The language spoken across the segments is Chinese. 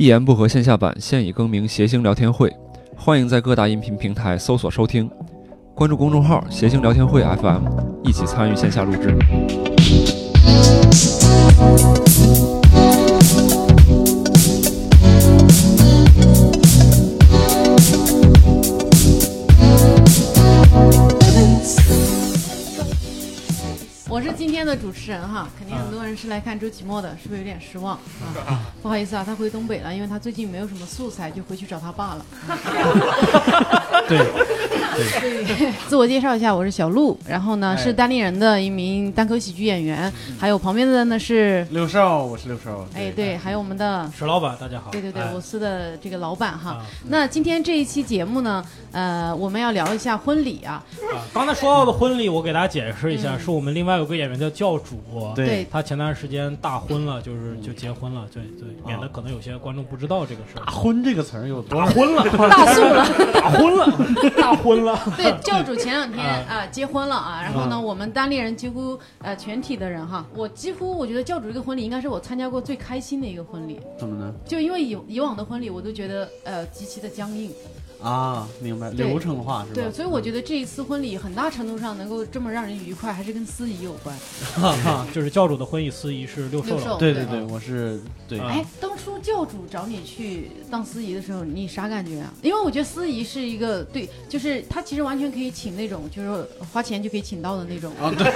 一言不合线下版现已更名谐星聊天会，欢迎在各大音频平台搜索收听，关注公众号“谐星聊天会 FM”，一起参与线下录制。天的主持人哈，肯定很多人是来看周奇墨的，是不是有点失望 啊？不好意思啊，他回东北了，因为他最近没有什么素材，就回去找他爸了。对，对，自我介绍一下，我是小鹿，然后呢哎是单立人的一名单口喜剧演员，还有旁边的呢是，六少，我是六少。哎对，还有我们的。石老板，大家好。对对对，哎我司的这个老板哈。啊那今天这一期节目呢，呃，我们要聊一下婚礼啊。啊，刚才说到的婚礼，我给大家解释一下，嗯。是我们另外有个演员叫教主，对。对他前段时间大婚了，就是就结婚了，对对，啊。免得可能有些观众不知道这个事儿。大。婚这个词儿有多。大婚了，大素了，大婚了，大婚了。对，教主前两天啊。啊结婚了啊，然后呢，啊。我们单立人几乎呃全体的人哈，我几乎我觉得教主这个婚礼应该是我参加过最开心的一个婚礼，怎么呢？就因为以以往的婚礼我都觉得呃极其的僵硬，啊，明白，流程化是吧？对，所以我觉得这一次婚礼很大程度上能够这么让人愉快，还是跟司仪有关。啊，就是教主的婚礼司仪是六兽六兽老对对对，我是对啊哎，当初教主找你去当司仪的时候，你啥感觉啊？因为我觉得司仪是一个对，就是他其实完全可以请那种，就是花钱就可以请到的那种，啊，对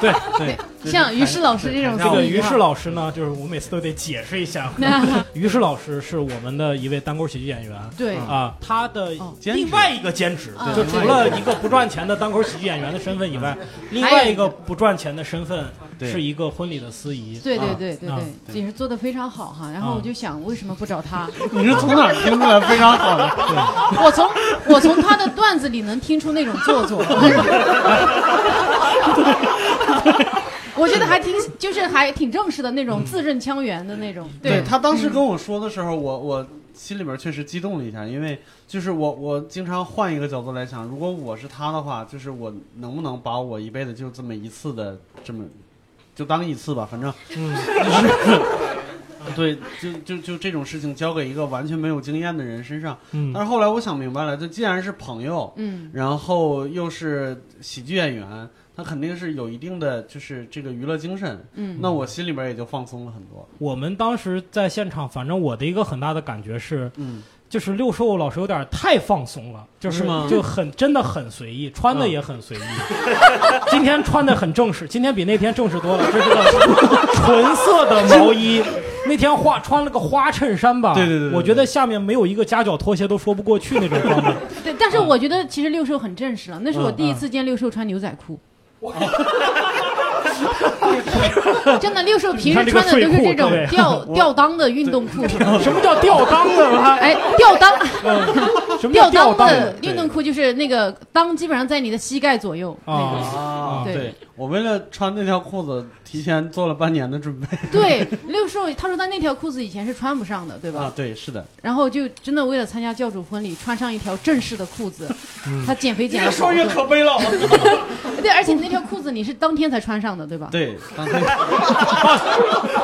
对 对。像于适老师这种 这个于适老师呢，就是我每次都得解释一下。于适老师是我们的一位单口喜剧演员，对啊，他的另外一个兼职，啊就除了一个不赚钱的单口喜剧演员的身份以外，另外一个不赚钱的身份是一个婚礼的司仪。对对对对对，也是做的非常好哈。然后啊我就想，为什么不找他？你是从哪儿听出来非常好的？我从我从他的段子里能听出那种做作。我觉得还挺，就是还挺正式的那种字正腔圆的那种。对他当时跟我说的时候，我我心里边确实激动了一下，因为就是我我经常换一个角度来想，如果我是他的话，就是我能不能把我一辈子就这么一次的这么就当一次吧，反正。嗯，对，就就就这种事情交给一个完全没有经验的人身上。嗯。但是后来我想明白了，这既然是朋友，嗯，然后又是喜剧演员，他肯定是有一定的就是这个娱乐精神。嗯那我心里边也就放松了很多。我们当时在现场，反正我的一个很大的感觉是，嗯，就是六兽老师有点太放松了，就是就很真的很随意，穿的嗯也很随意。今天穿的很正式，今天比那天正式多了。这是个纯色的毛衣，那天花穿了个花衬衫吧？对对对对我觉得下面没有一个夹脚拖鞋都说不过去那种装扮。对，但是我觉得其实六兽很正式了，那是我嗯第一次见六兽穿牛仔裤。我 真的，六兽平时穿的都是这种吊吊裆的运动裤，什么叫吊裆的？哎，吊裆什么吊裆的运动裤就是那个裆基本上在你的膝盖左右。啊？啊对对我为了穿那条裤子，提前做了半年的准备。对，六兽他说他那条裤子以前是穿不上的，对吧？啊，对，是的。然后就真的为了参加教主婚礼，穿上一条正式的裤子，嗯他减肥减越了越。说越可悲了。对，而且那条裤子你是当天才穿上的，对吧？对，当天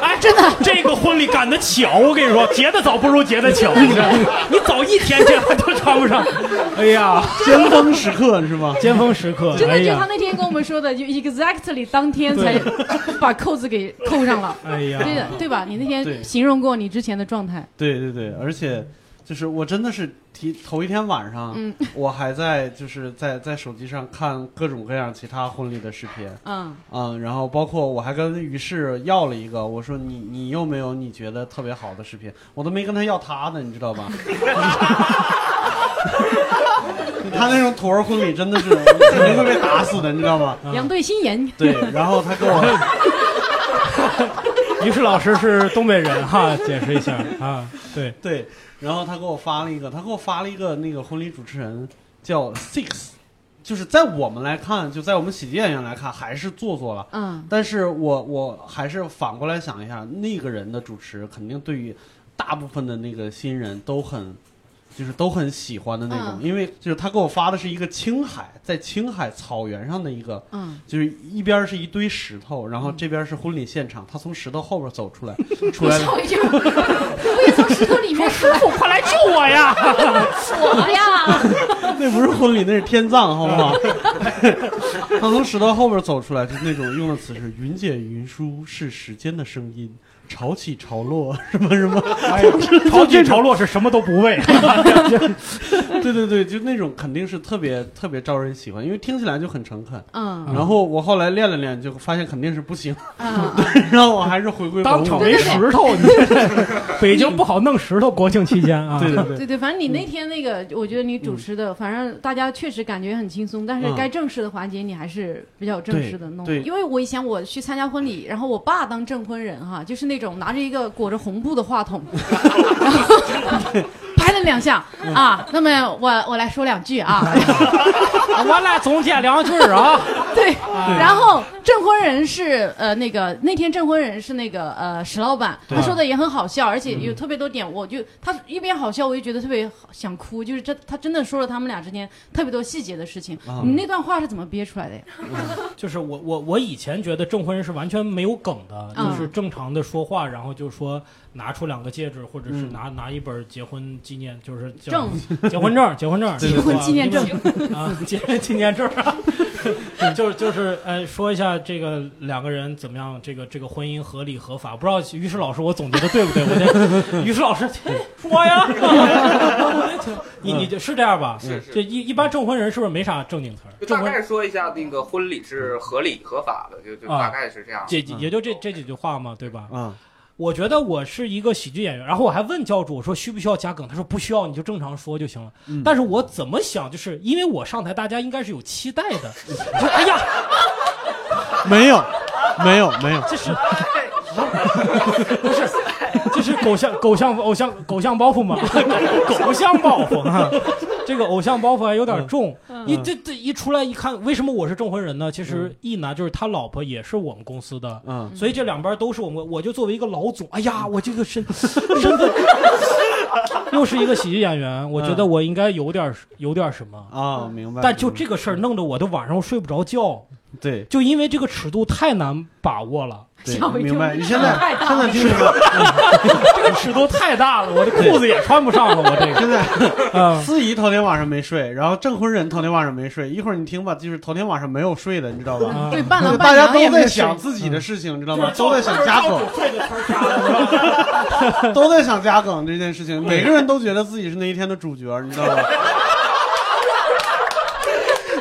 哎，真的，这个婚礼赶得巧，我跟你说，结的早不如结的巧，你知道吗？你早一天这还都穿不上。哎呀，尖峰时刻是吗？尖峰时刻，真的就他那天跟我们说的，就 exactly 当天才把扣子给扣上了。哎呀，对的，对吧？你那天形容过你之前的状态，对对对，而且就是我真的是提头一天晚上，嗯 我还在就是在在手机上看各种各样其他婚礼的视频，嗯，嗯，然后包括我还跟于适要了一个，我说你你有没有你觉得特别好的视频？我都没跟他要他的，你知道吧？他那种土味婚礼真的是肯定会被打死的，你知道吗？两对新人，对，然后他跟我，于适老师是东北人哈，解释一下啊，对，对，然后他给我发了一个，他给我发了一个那个婚礼主持人叫 Six，就是在我们来看，就在我们喜剧演员来看，还是做作了。嗯，但是我我还是反过来想一下，那个人的主持肯定对于大部分的那个新人都很就是都很喜欢的那种，嗯。因为就是他给我发的是一个青海，在青海草原上的一个，嗯，就是一边是一堆石头，然后这边是婚礼现场，他从石头后边走出来，出来了，吓我从石头里面师傅，快来救我呀！我呀，那不是婚礼，那是天葬，好不好？他从石头后边走出来，就那种用的词是“云解云舒是时间的声音，潮起潮落 什么什么”，哎呀，潮起潮落是什么都不为。对对对，就那种肯定是特别特别招人喜欢，因为听起来就很诚恳。嗯然后我后来练了练，就发现肯定是不行，嗯，然后我还是回归。当场没石头，你这北京不好弄石头，国庆期间啊。对对对，对对，反正你那天那个，我觉得你主持的，反正大家确实感觉很轻松，但是嗯该正式的环节你还是比较正式的弄。对对因为我以前我去参加婚礼，然后我爸当证婚人哈，就是那种拿着一个裹着红布的话筒，然后 拍了两下啊。那么我我来说两句啊，我来总结两句啊。对，然后证婚人是呃那个那天证婚人是那个呃石老板，他说的也很好笑，而且有特别多点，我就他一边好笑，我就觉得特别好想哭，就是这他真的说了他们俩之间特别多细节的事情。啊你那段话是怎么憋出来的呀？就是我我我以前觉得证婚人是完全没有梗的，嗯就是正常的说话，然后就说拿出两个戒指，或者是嗯拿拿一本结婚纪念，就是叫证结婚证、结婚证、结婚纪念证啊，结婚纪念证 啊，就是就是呃，说一下这个两个人怎么样，这个这个婚姻合理合法。不知道于适老师我总结的对不对？我这 于适老师嘿说呀，你你就是这样吧？是是这一一般证婚人是不是没啥正经词儿？就大概说一下那个婚礼是合理合法的，就就啊大概是这样。也也就这这几句话嘛，对吧？啊，我觉得我是一个喜剧演员，然后我还问教主我说需不需要加梗，他说不需要，你就正常说就行了。嗯但是我怎么想，就是因为我上台，大家应该是有期待的。就哎呀，没有，没有，没有，这是不是？这是狗像狗像偶像狗像包袱吗？狗像包袱啊，这个偶像包袱还有点重。一这这一出来一看，为什么我是证婚人呢？其实一男就是他老婆也是我们公司的，嗯，所以这两边都是我们，我就作为一个老总，哎呀，我这个身身份 又是一个喜剧演员，我觉得我应该有点有点什么。啊，明白。但就这个事儿弄得我都晚上睡不着觉，对就因为这个尺度太难把握了，对明白。你现在现在听这个？这个尺度太大了，我的裤子也穿不上了，我这个，现在嗯，司仪头天晚上没睡，然后证婚人头天晚上没睡，一会儿你听吧，就是头天晚上没有睡的，你知道吧？啊对，伴郎大家都在想自己的事情，知道吗？都在想加梗？都在想加梗这件事情，每个人都觉得自己是那一天的主角，你知道吧？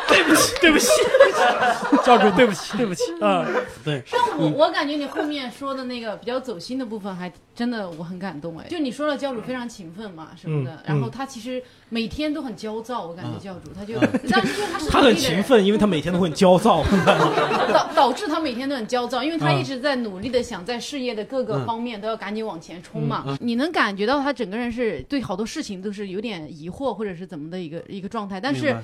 对不起，对不起，教主，对不起，对不起，嗯，对，但我我感觉你后面说的那个比较走心的部分，还真的我很感动哎。就你说了教主非常勤奋嘛什么的嗯，然后他其实每天都很焦躁，我感觉教主他就，但是 他很勤奋，因为他每天都很焦躁。导导致他每天都很焦躁，因为他嗯一直在努力的想在事业的各个方面都要赶紧往前冲嘛。嗯你能感觉到他整个人是对好多事情都是有点疑惑或者是怎么的一个一个状态，但是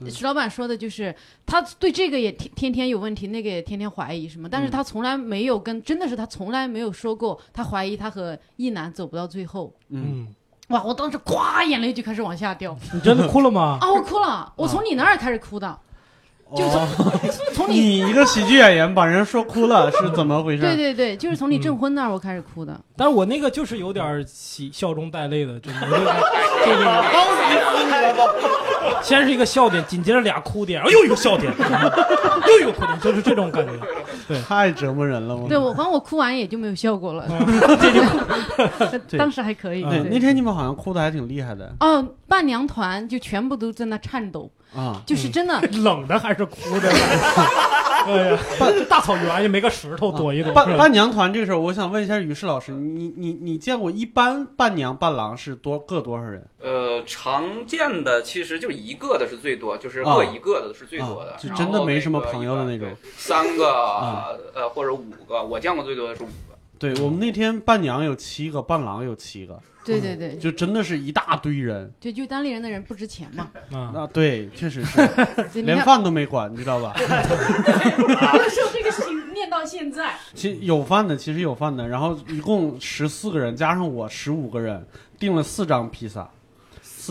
明白。石老板说的就是，他对这个也天天天有问题，那个也天天怀疑什么，但是他从来没有跟，真的是他从来没有说过他怀疑他和一男走不到最后。嗯，嗯，哇！我当时咵眼泪就开始往下掉你真的哭了吗？啊！我哭了，我从你那儿开始哭的，就从、哦。从你你一个喜剧演员把人说哭了，是怎么回事？对对对，就是从你嗯。证婚那儿我开始哭的。但是我那个就是有点喜笑中带泪的，就有点这个先是一个笑点，紧接着俩哭点，然后又一个笑点，又一个哭点，就是这种感觉。对。太折磨人了，我对我，反正我哭完也就没有效果了，这就对。当时还可以。对，对。那天你们好像哭的还挺厉害的。哦，伴娘团就全部都在那颤抖，啊。就是真的。冷的还是哭的？哎呀，这大草原也没个石头躲一躲。伴伴娘团这个事儿，我想问一下于适老师，你你你见过一般伴娘伴郎是多各多少人？呃，常见的其实就一个的是最多，就是啊各一个的是最多的啊，就然真的后没什么那个朋友的那种对三个啊呃或者五个，我见过最多的是五个。对我们那天伴娘有七个，伴郎有七个，对对对，就真的是一大堆人对就单立人的人不值钱嘛。啊，啊！对，确实是，连饭都没管，你知道吧？说这个事情念到现在，其实有饭的，其实有饭的，然后一共十四个人，加上我十五个人，订了四张披萨，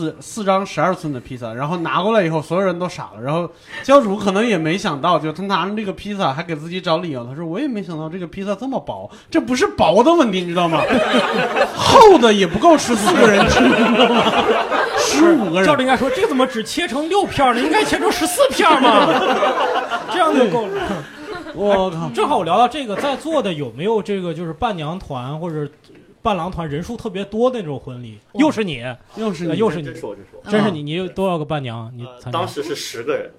四四四张十二寸的披萨，然后拿过来以后，所有人都傻了，然后教主可能也没想到，就他拿着这个披萨还给自己找理由，他说我也没想到这个披萨这么薄，这不是薄的问题，你知道吗？厚的也不够吃四个人吃，你知道吗？十五个人，照着应该说，这个怎么只切成六片儿呢？应该切成十四片儿嘛，这样就够了。我靠！正好我聊到这个，在座的有没有这个就是伴娘团或者伴郎团人数特别多的那种婚礼？又是你，又是你呃又是你真，是我，真是我。真是你，你有多少个伴娘？你当时是十个人，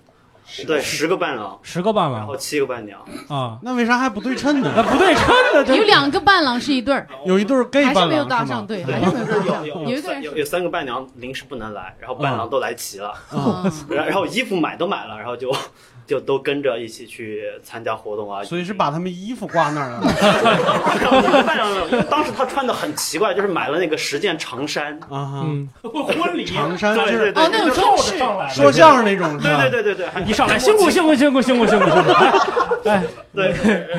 对，十个伴郎，十个伴郎然后郎七个伴娘。啊？那为啥还不对称呢？那不对称的，有两个伴郎是一对儿，有一对儿 gay 伴还是没有郎是吗？搭上对，还是没有搭上。有有一个人有有三个伴娘临时不能来，然后伴郎都来齐了，然后衣服买都买了，然后就就都跟着一起去参加活动啊。所以是把他们衣服挂那儿了。当时他穿的很奇怪，就是买了那个十件长衫，啊！嗯，婚礼长衫对就是对对哦，那种中式，上来说相声那种是对吧？对对对对，还一 上来辛苦辛苦辛苦辛苦辛苦辛苦，哎，对，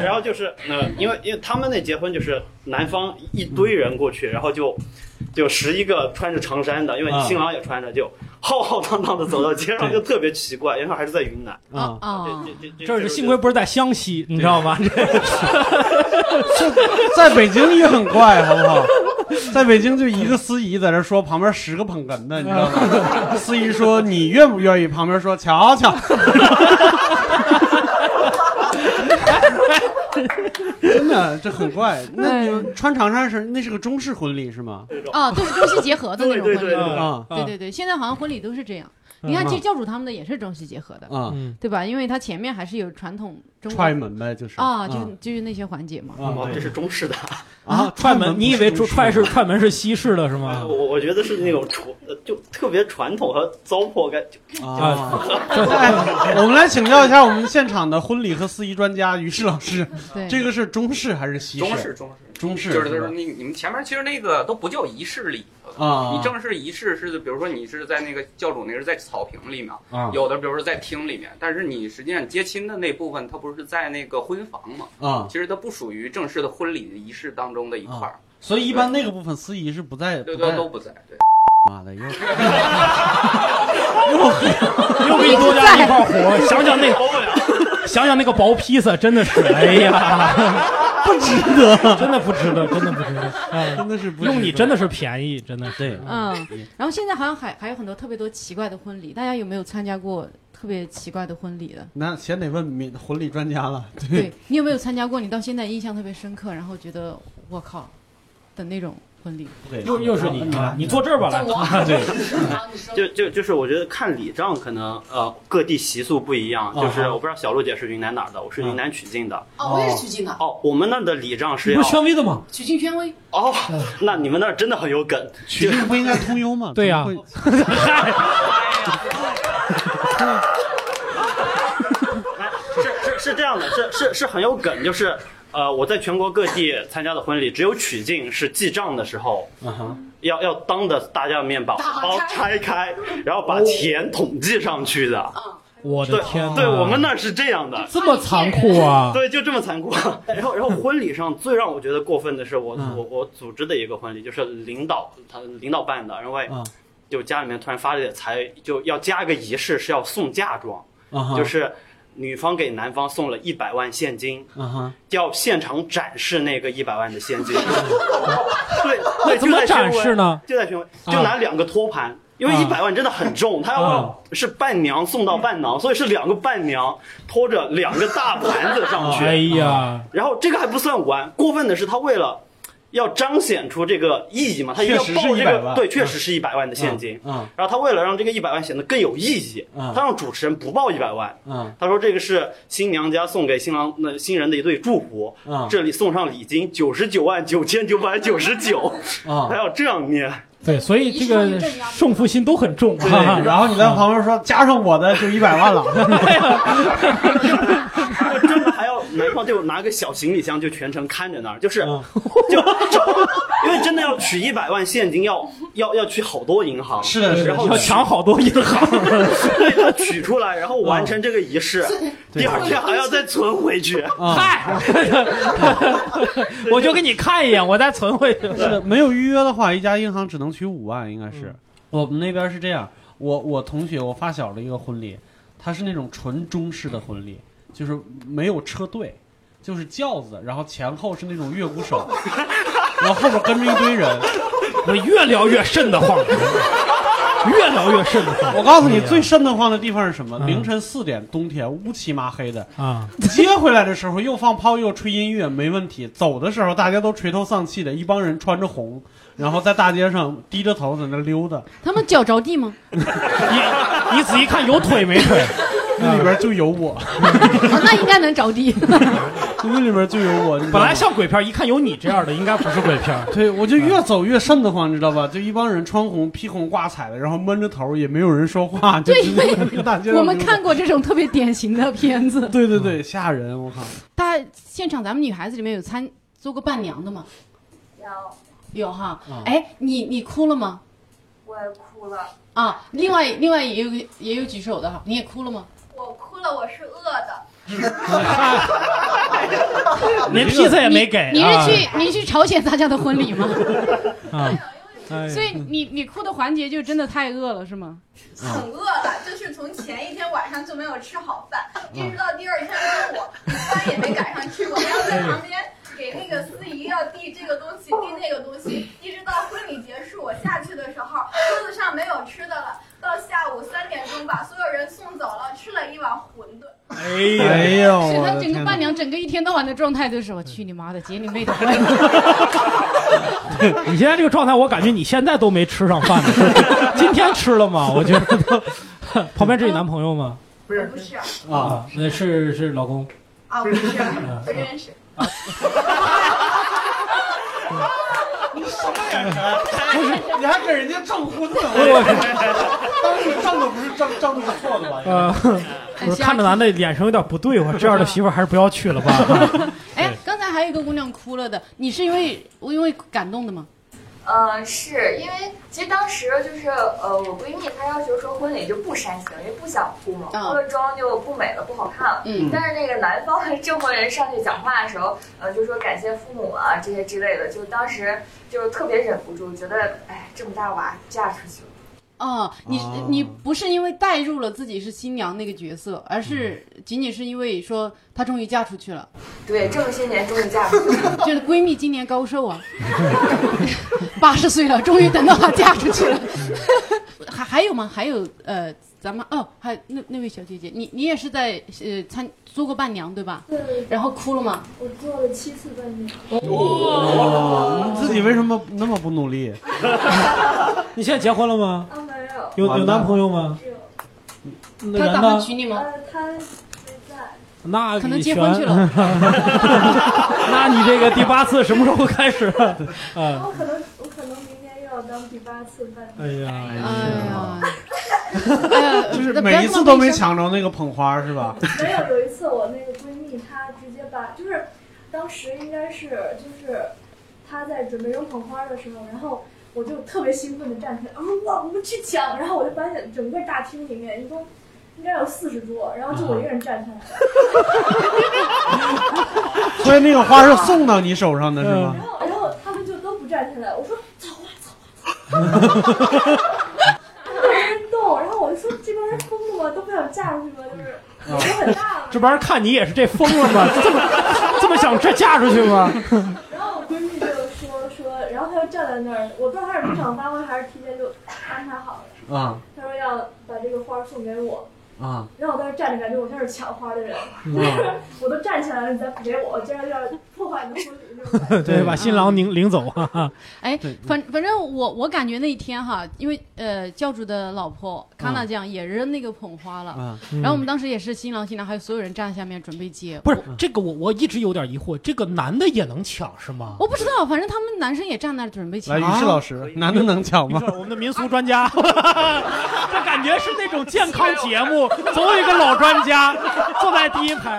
然后就是呃，因为因为他们那结婚就是男方一堆人过去，然后就就十一个穿着长衫的，因为啊新郎也穿着，就浩浩荡荡的走到街上，就特别奇怪，因为还是在云南。啊，啊，这这这是幸亏不是在湘西，你知道吗？这 在北京也很怪，好不好？在北京就一个司仪在这说，旁边十个捧哏的，你知道吗？司仪说你愿不愿意？旁边说瞧瞧，真的这很怪。那你穿长衫是那是个中式婚礼是吗？啊，对，中西结合的那种婚礼。对对对对啊对对对，现在好像婚礼都是这样。嗯你看，其实教主他们的也是中西结合的，对吧？因为他前面还是有传统中国踹门呗，就是啊，就就是那些环节嘛。哦，啊这是中式的，啊，踹门，你以为出踹是踹门是西式的是吗？我我觉得是那种传，呃就特别传统和糟粕感。啊？哎，我们来请教一下我们现场的婚礼和司仪专家于适老师，这个是中式还是西式？中式中式中式就是就是吧？那你们前面其实那个都不叫仪式礼，啊，你正式仪式是比如说你是在那个教主那是在草坪里面，啊。有的比如说在厅里面，但是你实际上接亲的那部分它不是在那个婚房嘛，啊，其实它不属于正式的婚礼的仪式当中的一块儿，所以一般那个部分司仪是不在，对对都不在，对。妈的又 又给你多加一块活，想想那个，想想那个薄披萨，真的是，哎呀，不值得，真的不值得，真的不值得，哎 真的是不用你真的是便宜，真的是。对嗯，然后现在好像还还有很多特别多奇怪的婚礼，大家有没有参加过特别奇怪的婚礼的？那先得问民婚礼专家了。对，对你有没有参加过？你到现在印象特别深刻，然后觉得我靠的那种婚礼？对又又是你啊！你坐这儿吧，来。对，就就就是我觉得看礼账可能呃各地习俗不一样，就是我不知道小璐姐是云南哪儿的，我是云南曲靖的。哦，我也是曲靖的，哦，我们那儿的礼账是要宣威的吗？曲靖宣威。哦，那你们那儿真的很有梗。曲靖不应该通幽吗？对呀 是这样的，是是是很有梗，就是呃，我在全国各地参加的婚礼，只有曲靖是记账的时候，要要当着大家的面把包拆开，然后把钱统计上去的。对我的天哪！对，我们那儿是这样的。这么残酷啊！对，就这么残酷。然后，然后婚礼上最让我觉得过分的是我，嗯我我组织的一个婚礼，就是领导他领导办的，因为啊就家里面突然发了点财，就要加个仪式，是要送嫁妆，啊，就是女方给男方送了一百万现金，要现场展示那个一百万的现金。对，对，怎么展示？呢？就在宣威，啊就拿两个托盘。因为啊一百万真的很重，他要是伴娘送到伴郎，所以是两个伴娘拖着两个大盘子上去。哎呀，然后这个还不算完，过分的是他为了要彰显出这个意义嘛，他一定要确实是报这100万。个对，确实是一百万的现金。嗯。然后他为了让这个一百万显得更有意义，嗯。他让主持人不报一百万，嗯。他说这个是新娘家送给新郎那新人的一对祝福，嗯。这里送上礼金九十九万九千九百九十九，啊 还。要这样念。对，所以这个胜负心都很重。对，啊。然后你在旁边说加上我的就一百万了，男方就拿个小行李箱就全程看着那儿，就是嗯。就 因为真的要取一百万现金，要要要去好多银行，是的是的。然后要抢好多银行，对他取出来，然后完成这个仪式，第二天还要再存回去。啊，嗨，我就给你看一眼，我再存回去。是的，没有预约的话，一家银行只能取五万，应该是。我们那边是这样，我我同学我发小的一个婚礼，他是那种纯中式的婚礼，就是没有车队，就是轿子，然后前后是那种乐鼓手，然后后边跟着一堆人。我越聊越瘆得慌，越聊越瘆得慌。我告诉你，最瘆得慌的地方是什么？嗯凌晨四点，冬天乌漆麻黑的，啊，接回来的时候又放炮又吹音乐，没问题。走的时候大家都垂头丧气的，一帮人穿着红，然后在大街上低着头在那溜达，他们脚着地吗？你你仔细看有腿没腿？那里边就有我，啊 那应该能着地。那里边就有我。本来像鬼片，一看有你这样的，应该不是鬼片。对，我就越走越瘆得慌，你知道吧？就一帮人穿红、披红挂彩的，然后闷着头，也没有人说话，就对我们看过这种特别典型的片子。对对对，吓人！我靠，大家现场咱们女孩子里面有参做过伴娘的吗？有，有哈啊。哎，你你哭了吗？我也哭了，啊，另外另外也有也有举手的哈，你也哭了吗？了，我是饿的。连披萨也没给。你啊是去你是去朝鲜参加的婚礼吗？所以你你哭的环节就真的太饿了是吗？很饿了，就是从前一天晚上就没有吃好饭，一直到第二天中午，饭也没赶上吃，我要在旁边给那个司仪要递这个东西，递那个东西，一直到婚礼结束，我下去的时候，桌子上没有吃的了，到下午三点钟把所有人送走了，吃了一碗馄饨。哎哎呀，呦，是她我的天哪整个伴娘整个一天到晚的状态都是我去你妈的结你妹的婚！你现在这个状态，我感觉你现在都没吃上饭呢。今天吃了吗？我觉得都。旁边这你男朋友吗？不是不是啊！啊，那是是老公。啊，不是不认识。你还给人家证婚呢？我当时证的不是证，证的是错的吧？呃，我看着男的眼神有点不对，我这样的媳妇还是不要娶了吧。哎，刚才还有一个姑娘哭了的，你是因为因为感动的吗？呃，是因为其实当时就是呃，我闺蜜她要求说婚礼就不煽情，因为不想哭嘛，嗯哭了妆就不美了，不好看了。嗯但是那个男方的证婚人上去讲话的时候，呃，就说感谢父母啊这些之类的，就当时就特别忍不住，觉得哎，这么大娃嫁出去了。哦，你哦你不是因为带入了自己是新娘那个角色，而是仅仅是因为说她终于嫁出去了，对，这么些年终于嫁出去了。就是闺蜜今年高寿啊，八十岁了，终于等到她嫁出去了。还还有吗？还有呃，咱们哦，还有那那位小姐姐，你你也是在呃参做过伴娘对吧？对，然后哭了吗？我做了七次伴娘。哦，你自己为什么那么不努力？你现在结婚了吗？啊，没有，有有男朋友吗？只有那人她打算呢？娶你吗？呃，他没在。那可能结婚去了。那你这个第八次什么时候开始？啊，我可能，我可能明年又要当第八次伴娘。哎呀，哎呀，哎呀，就是每一次都没抢着那个捧花是吧？没有，有一次我那个闺蜜她直接把，就是当时应该是就是她在准备扔捧花的时候，然后我就特别兴奋的站起来，啊哇，我们去抢！然后我就发现整个大厅里面一共应该有四十桌，然后就我一个人站起来，所以那个花是送到你手上的是吗？然后然后他们就都不站起来，我说走啊走啊走啊，没人动，然后我就说这帮人疯了吗？都不想嫁出去吗？就是我都很大了。这帮人看你也是这疯了吗？这么这么想这嫁出去吗？然后我闺蜜然后他就站在那儿，我不知道他是临场发挥还是提前就安排好了。啊他说要把这个花送给我，啊然后我当时站着，感觉我像是抢花的人，啊！我都站起来了，你再不给我，我竟然要破坏你的婚礼。对，把新郎领领走啊！哎，反反正我我感觉那一天哈，因为呃教主的老婆康娜酱也扔那个捧花了，啊然后我们当时也是新郎新娘还有所有人站在下面准备接，不是这个我我一直有点疑惑，这个男的也能抢是吗？我不知道，反正他们男生也站那儿准备来，抢于。适老师，男的能抢吗？我们的民俗专家，这感觉是那种健康节目，总有一个老专家坐在第一排。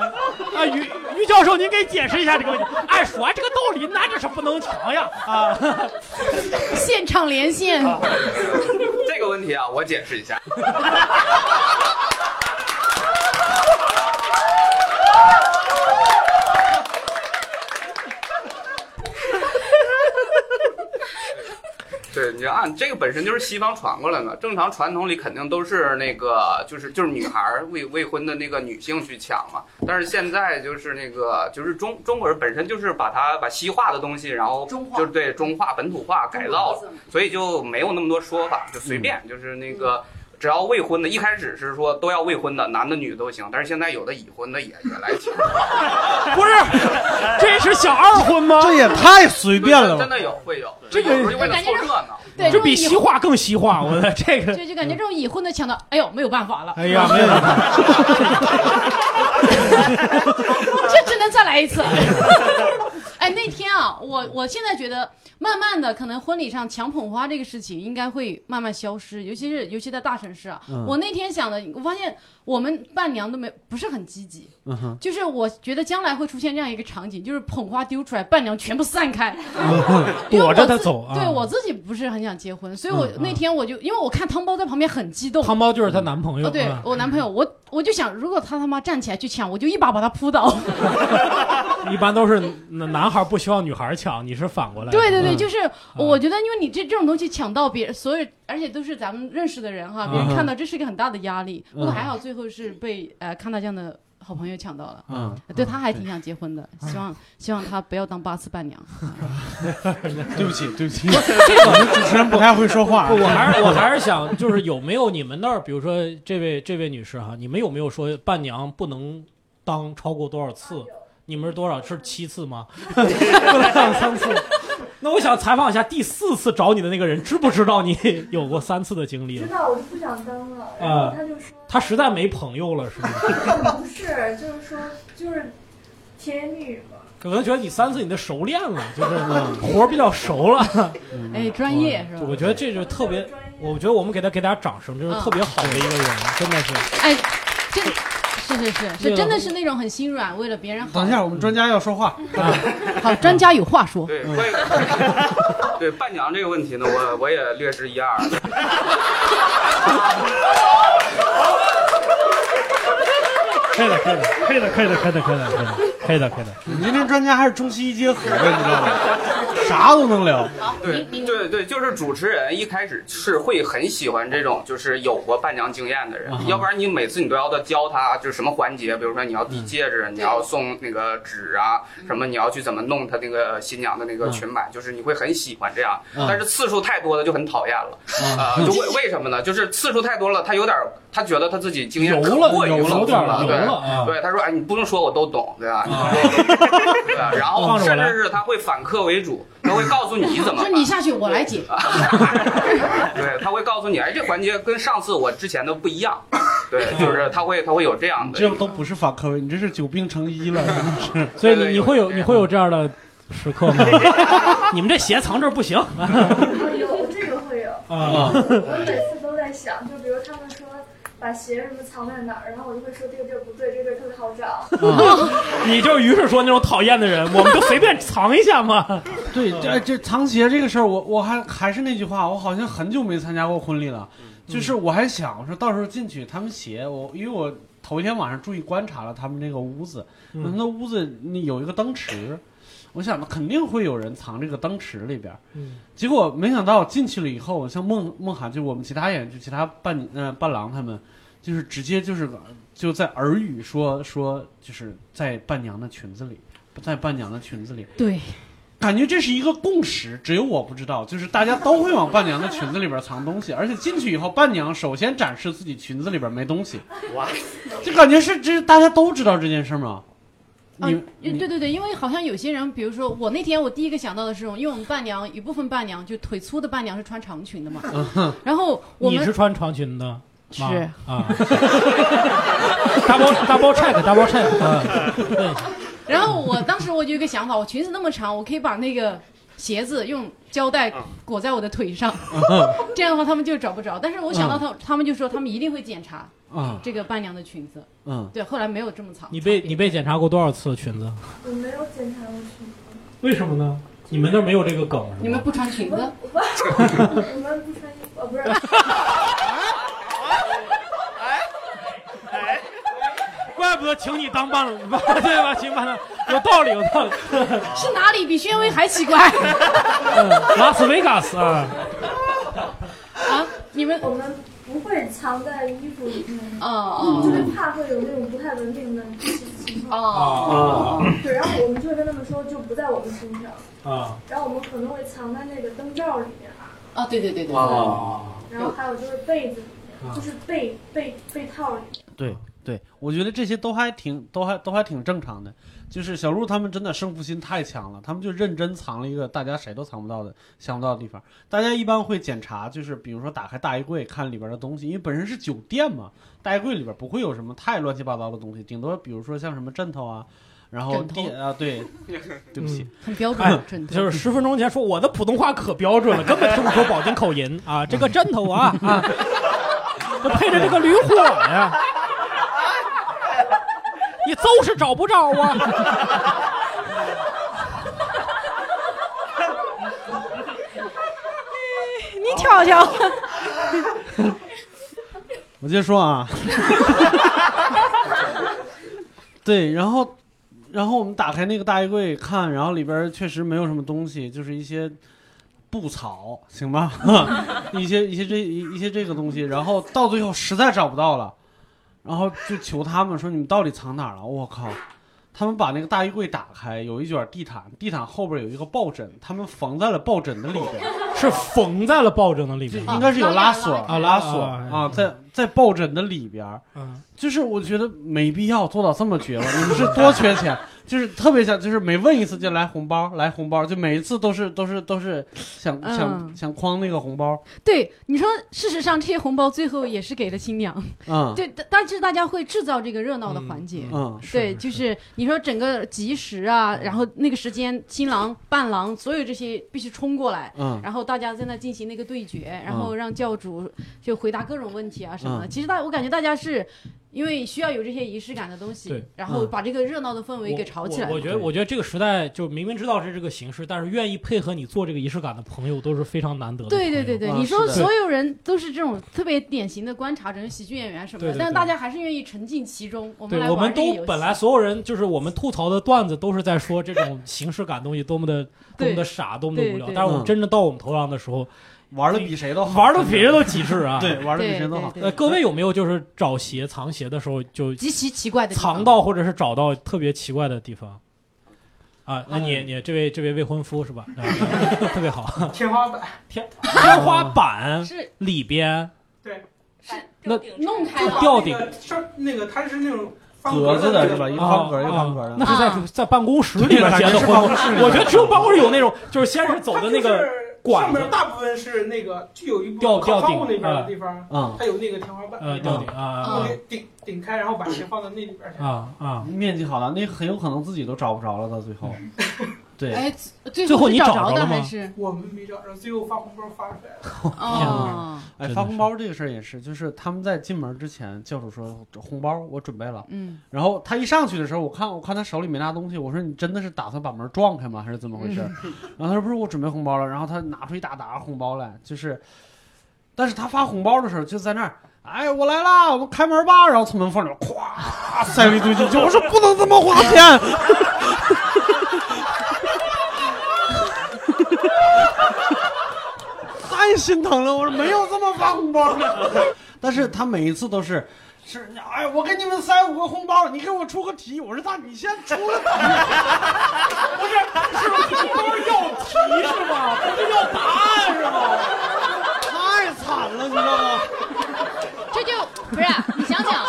啊，于于教授，您给解释一下这个问题。按说这个道理，那这是不能强呀啊！现场连线，这个问题啊，我解释一下。这个本身就是西方传过来的，正常传统里肯定都是那个，就是就是女孩儿未未婚的那个女性去抢嘛。但是现在就是那个，就是中中国人本身就是把它把西化的东西，然后中化就是对中化本土化改造了，所以就没有那么多说法，就随便，就是那个。只要未婚的，一开始是说都要未婚的，男的女的都行，但是现在有的已婚的也也来抢，不是，这是小二婚吗？这也太随便了吧！真的有会有，这个有时候就为了凑热闹。对，这比西化更西化，我的 这个，就就感觉这种已婚的抢到，哎呦，没有办法了，哎呀，没有办法，这只能再来一次。哎，那天啊，我我现在觉得，慢慢的，可能婚礼上抢捧花这个事情应该会慢慢消失，尤其是尤其在大城市啊。嗯我那天想的，我发现我们伴娘都没不是很积极，嗯哼，就是我觉得将来会出现这样一个场景，就是捧花丢出来，伴娘全部散开，躲着他走啊。对我自己不是很想结婚，所以我嗯那天我就因为我看汤包在旁边很激动，汤包就是她男朋友，哦，对啊我男朋友，我我就想，如果他他妈站起来去抢，我就一把把他扑倒。一般都是男男孩不希望女孩抢，你是反过来。对对对，嗯。就是我觉得，因为你这这种东西抢到别人，所有而且都是咱们认识的人哈，别人嗯看到这是一个很大的压力。不过嗯。还好，最后是被呃看到这样的好朋友抢到了。嗯，对他还挺想结婚的，希望希望他不要当八次伴娘。对不起，对不起，我们主持人不太会说话，。我还是我还是想，就是有没有你们那儿，比如说这位这位女士哈，你们有没有说伴娘不能当超过多少次？你们是多少？是七次吗？不能当三次。那我想采访一下，第四次找你的那个人，知不知道你 有过三次的经历知？道我就不想当了，然啊后他就说，他实在没朋友了，是吗？不是，就是说就是甜言蜜语嘛。可能觉得你三次你的熟练了，就是活儿比较熟了。哎，专业是吧？我觉得这就特别，我觉得我们给他给大家掌声，这是特别好的一个人，真的是。哎，真是是是是，真的是那种很心软，为了别人好。等一下，我们专家要说话。好，专家有话说。对，关于 对伴娘这个问题呢，我我也略知一二。可以的，可以的，可以的，可以的，可以的，可以的，可以的，可以的。您这专家还是中西医结合的，你知道吗？啥都能聊。对对对，就是主持人一开始是会很喜欢这种，就是有过伴娘经验的人，要不然你每次你都要教他，就是什么环节，比如说你要递戒指，你要送那个纸啊，什么你要去怎么弄他那个新娘的那个裙摆，就是你会很喜欢这样。但是次数太多的就很讨厌了啊！就为为什么呢？就是次数太多了，他有点他觉得他自己经验过于老点了了。了啊对，他说哎，你不用说我都懂，对吧？对吧？然后甚至是他会反客为主，他会告诉你怎么办。就你下去，我来解。对，他会告诉你，哎，这环节跟上次我之前的不一样。对，就是他会他会有这样的。这都不是反客为，你这是久病成医了，真的是。所以你你会有有你会有这样的时刻吗？你们这鞋藏这儿不行有这个会有，啊！我每次都在想，就比如他们说把鞋什么藏在哪儿，然后我就会说这个地儿不对，这个地儿特别好找。你就于是说那种讨厌的人，我们就随便藏一下嘛。对，这这藏鞋这个事儿，我我还还是那句话，我好像很久没参加过婚礼了。就是我还想我说到时候进去他们鞋，我因为我头一天晚上注意观察了他们那个屋子，嗯他们的屋子那有一个灯池，我想着肯定会有人藏这个灯池里边结果没想到进去了以后，像孟孟涵，就我们其他演员，就其他伴呃伴郎他们，就是直接就是就在耳语说说，就是在伴娘的裙子里，在伴娘的裙子里，对，感觉这是一个共识，只有我不知道，就是大家都会往伴娘的裙子里边藏东西，而且进去以后，伴娘首先展示自己裙子里边没东西，哇，就感觉是这大家都知道这件事吗？啊你，对对对，因为好像有些人，比如说我那天我第一个想到的是，因为我们伴娘一部分伴娘就腿粗的伴娘是穿长裙的嘛，然后我们你是穿长裙的？是啊，double double check double check 啊，对，然后我当时我就有一个想法，我裙子那么长，我可以把那个鞋子用胶带裹在我的腿上，这样的话他们就找不着。但是我想到他，他们就说他们一定会检查啊这个伴娘的裙子。嗯，对，后来没有这么惨。你被你被检查过多少次裙子？我没有检查过裙子，为什么呢？你们那没有这个梗你们不穿裙子？我 我们不穿衣不是。怪不得请你当伴郎，对吧？请伴郎有道理，有道理。是哪里比宣威还奇怪？嗯拉斯维加斯啊，啊你们我们不会藏在衣服里面，哦特别怕会有那种不太文明的情况。哦啊对，然后我们就会跟他们说，就不在我们身上。啊然后我们可能会藏在那个灯罩里面，啊，对对对对，啊，然后还有就是被子里面，就是被被被套里面。对对，我觉得这些都还挺都还都还挺正常的。就是小鹿他们真的胜负心太强了，他们就认真藏了一个大家谁都藏不到的、想不到的地方。大家一般会检查，就是比如说打开大衣柜看里边的东西，因为本身是酒店嘛，大衣柜里边不会有什么太乱七八糟的东西，顶多比如说像什么枕头啊，然后地啊，对，对不起，很标 准。就是十分钟前说我的普通话可标准了，根本听不出保定口音啊！这个枕头啊啊，这配着这个驴火呀，你就是找不着啊！你瞧瞧，我接着说啊，对，然后，然后我们打开那个大衣柜看，然后里边确实没有什么东西，就是一些布草，行吧，一些一些这一一些这个东西，然后到最后实在找不到了，然后就求他们说你们到底藏哪儿了？我靠！他们把那个大衣柜打开，有一卷地毯，地毯后边有一个抱枕，他们缝在了抱枕的里边。是缝在了抱枕的里边应该是有拉锁啊拉锁啊啊，在在抱枕的里边，嗯就是我觉得没必要做到这么绝了。你们是多缺钱？就是特别想，就是每问一次就来红包，来红包，就每一次都是都是都是想想嗯。想框那个红包，对你说，事实上这些红包最后也是给了新娘，嗯。对，但但是大家会制造这个热闹的环节。嗯，对，就是你说整个吉时啊，然后那个时间，新郎、伴郎，所有这些必须冲过来，嗯。然后大家在那进行那个对决，然后让教主就回答各种问题啊什么的。嗯。其实大我感觉大家是因为需要有这些仪式感的东西对，然后嗯。把这个热闹的氛围给炒起来。我我觉得，我觉得这个时代就明明知道是这个形式，但是愿意配合你做这个仪式感的朋友都是非常难得的。对对对对，啊你说所有人都是这种特别典型的观察者、喜剧演员什么的，对对对。但是大家还是愿意沉浸其中。我们对，来我们都本来所有人就是我们吐槽的段子都是在说这种形式感东西多么的多么的傻，多么的无聊。但是我们嗯真正到我们头上的时候，玩的比谁都好，玩的比谁都极致啊！对，玩的比谁都好。呃，各位有没有就是找鞋藏鞋的时候就极其奇怪的地方藏到或者是找到特别奇怪的地方？啊，那你你这位这位未婚夫是吧？啊特别好，天花板天天花板是里边对是那弄开了，吊顶那个上那个它是那种格子的是吧？一个方格一个方格的。那是在啊在办公室里面结的婚吗？我觉得只有办公室有那种，就是先是走的那个管上面大部分是那个就有一部吊吊顶靠窗户那边的地方，嗯，它有那个天花板，呃吊顶啊顶顶开，然后把鞋放到那里边去。啊啊！面积好了，那很有可能自己都找不着了，到最后。对，哎，最最后你找着了吗还是我们没找着，最后发红包发出来了。哦，哎，发红包这个事儿也是，就是他们在进门之前，教主说红包我准备了，嗯，然后他一上去的时候，我看我看他手里没拿东西，我说你真的是打算把门撞开吗？还是怎么回事？然后他说不是，我准备红包了。然后他拿出一大沓红包来，就是，但是他发红包的时候就在那儿，哎，我来啦，我们开门吧。然后从门缝里咵塞了一堆进去，我说不能这么花钱。太心疼了，我说没有这么发红包的，但是他每一次都是。是，哎，我给你们塞五个红包，你给我出个题。我说那你先出个题，不是，是红包要题是吗？不是要答案是吗？太惨了，你知道吗？这就不是你想想，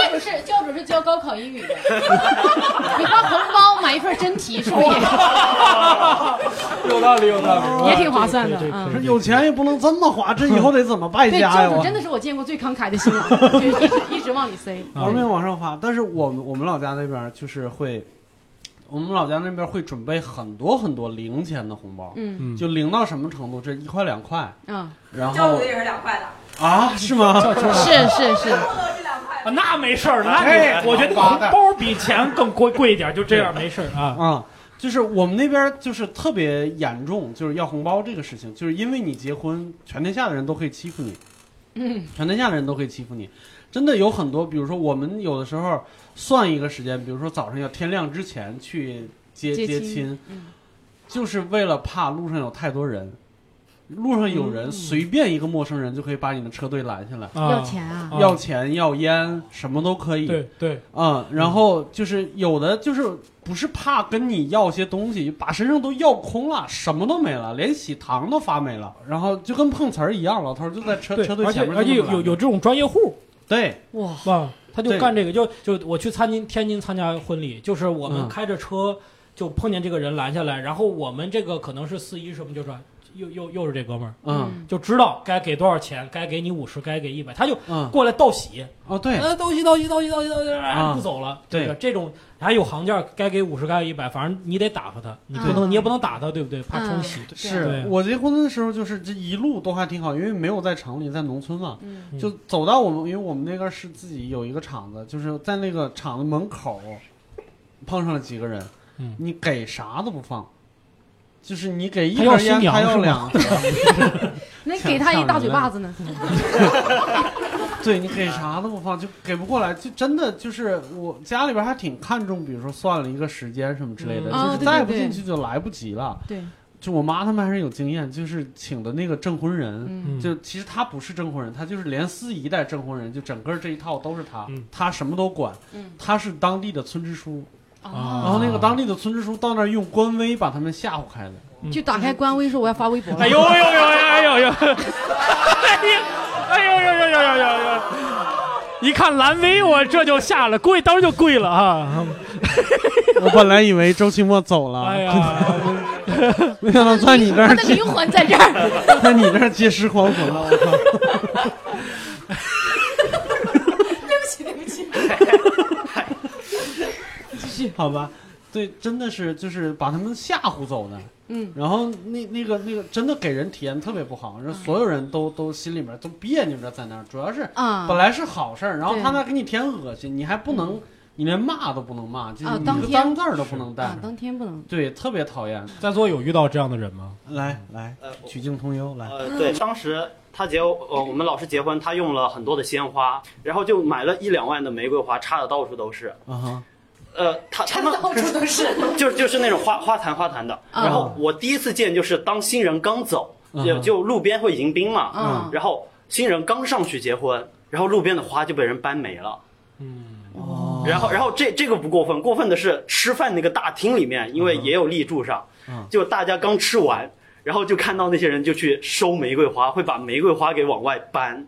教主是教主是教高考英语的，你发红包买一份真题，是不是也 有道理，有道理，也挺划算的可是有钱也不能这么花，这以后得怎么败，家呀？我教主真的是我见过最慷慨的新郎，就一直一直往里塞。玩命往上花。但是我们我们老家那边就是会，我们老家那边会准备很多很多零钱的红包，嗯嗯就零到什么程度？这一块两块，嗯，然后教主也是两块的，啊，是吗？是是是。啊，那没事儿，那哎我觉得红包比钱更贵贵一点，就这样没事儿啊。啊，就是我们那边就是特别严重，就是要红包这个事情，就是因为你结婚，全天下的人都可以欺负你，嗯全天下的人都可以欺负你。真的有很多，比如说我们有的时候算一个时间，比如说早上要天亮之前去接接亲接亲，嗯就是为了怕路上有太多人，路上有人，嗯。随便一个陌生人就可以把你的车队拦下来，啊。要钱啊，要钱要烟，什么都可以。对对，嗯，然后就是有的就是不是怕跟你要些东西，把身上都要空了，什么都没了，连喜糖都发没了，然后就跟碰瓷儿一样，老头儿就在车车队而且前面而且有有有这种专业户，对，哇，啊，他就干这个，就就我去参津天津参加婚礼，就是我们嗯。开着车就碰见这个人拦下来，然后我们这个可能是司仪什么，就说又又又是这哥们儿，嗯。就知道该给多少钱，该给你五十，该给一百，他就嗯，过来道喜，哦对，呃，道喜道喜道喜道喜道喜，啊。不走了，对这个这种还有行价，该给五十，该给一百，反正你得打发他，你不能嗯你也不能打他，对不对？怕冲喜，是我结婚的时候，就是这一路都还挺好，因为没有在城里，在农村嘛，嗯。就走到我们，因为我们那个是自己有一个厂子，就是在那个厂子门口碰上了几个人，嗯。你给啥都不放，就是你给一根烟，他要两盒，那给他一大嘴巴子呢，对你给啥都不放，就给不过来，就真的就是我家里边还挺看重，比如说算了一个时间什么之类的，就是再不进去就来不及了。对，就我妈他们还是有经验，就是请的那个证婚人，就其实他不是证婚人，他就是连司仪带证婚人，就整个这一套都是他，嗯。他什么都管，嗯。他是当地的村支书，啊然后那个当地的村支书到那儿用官微把他们吓唬开的，就打开官微说我要发微博，哎呦呦呦哎呦呦，哎呦呦。呦呦呦 呦呦！一看蓝微，我这就下了，跪当时就跪了啊！我本来以为周奇墨走了，哎呀，没想到在你这儿 他的灵魂在这儿，在你这儿借尸还魂了！对不起对不起，好吧，对，真的是就是把他们吓唬走的。嗯，然后那那个那个真的给人体验特别不好，然后所有人都都心里面都别扭着在那儿，主要是啊，本来是好事儿，然后对他那给你添恶心，你还不能，你连骂都不能骂，就是你一个脏字儿都不能带当天不能，对，特别讨厌。在座有遇到这样的人吗？来来，呃，曲径通幽，来，呃，对，当时他结呃我们老师结婚，他用了很多的鲜花，然后就买了一两万的玫瑰花，插的到处都是。啊哈，呃，他他们到处都是，就就是那种花花坛花坛的。啊然后我第一次见就是当新人刚走，嗯就就路边会迎宾嘛，嗯然后新人刚上去结婚，然后路边的花就被人搬没了。哦，然后，然后这这个不过分，过分的是吃饭那个大厅里面，因为也有立柱上，嗯就大家刚吃完，然后就看到那些人就去收玫瑰花，会把玫瑰花给往外搬。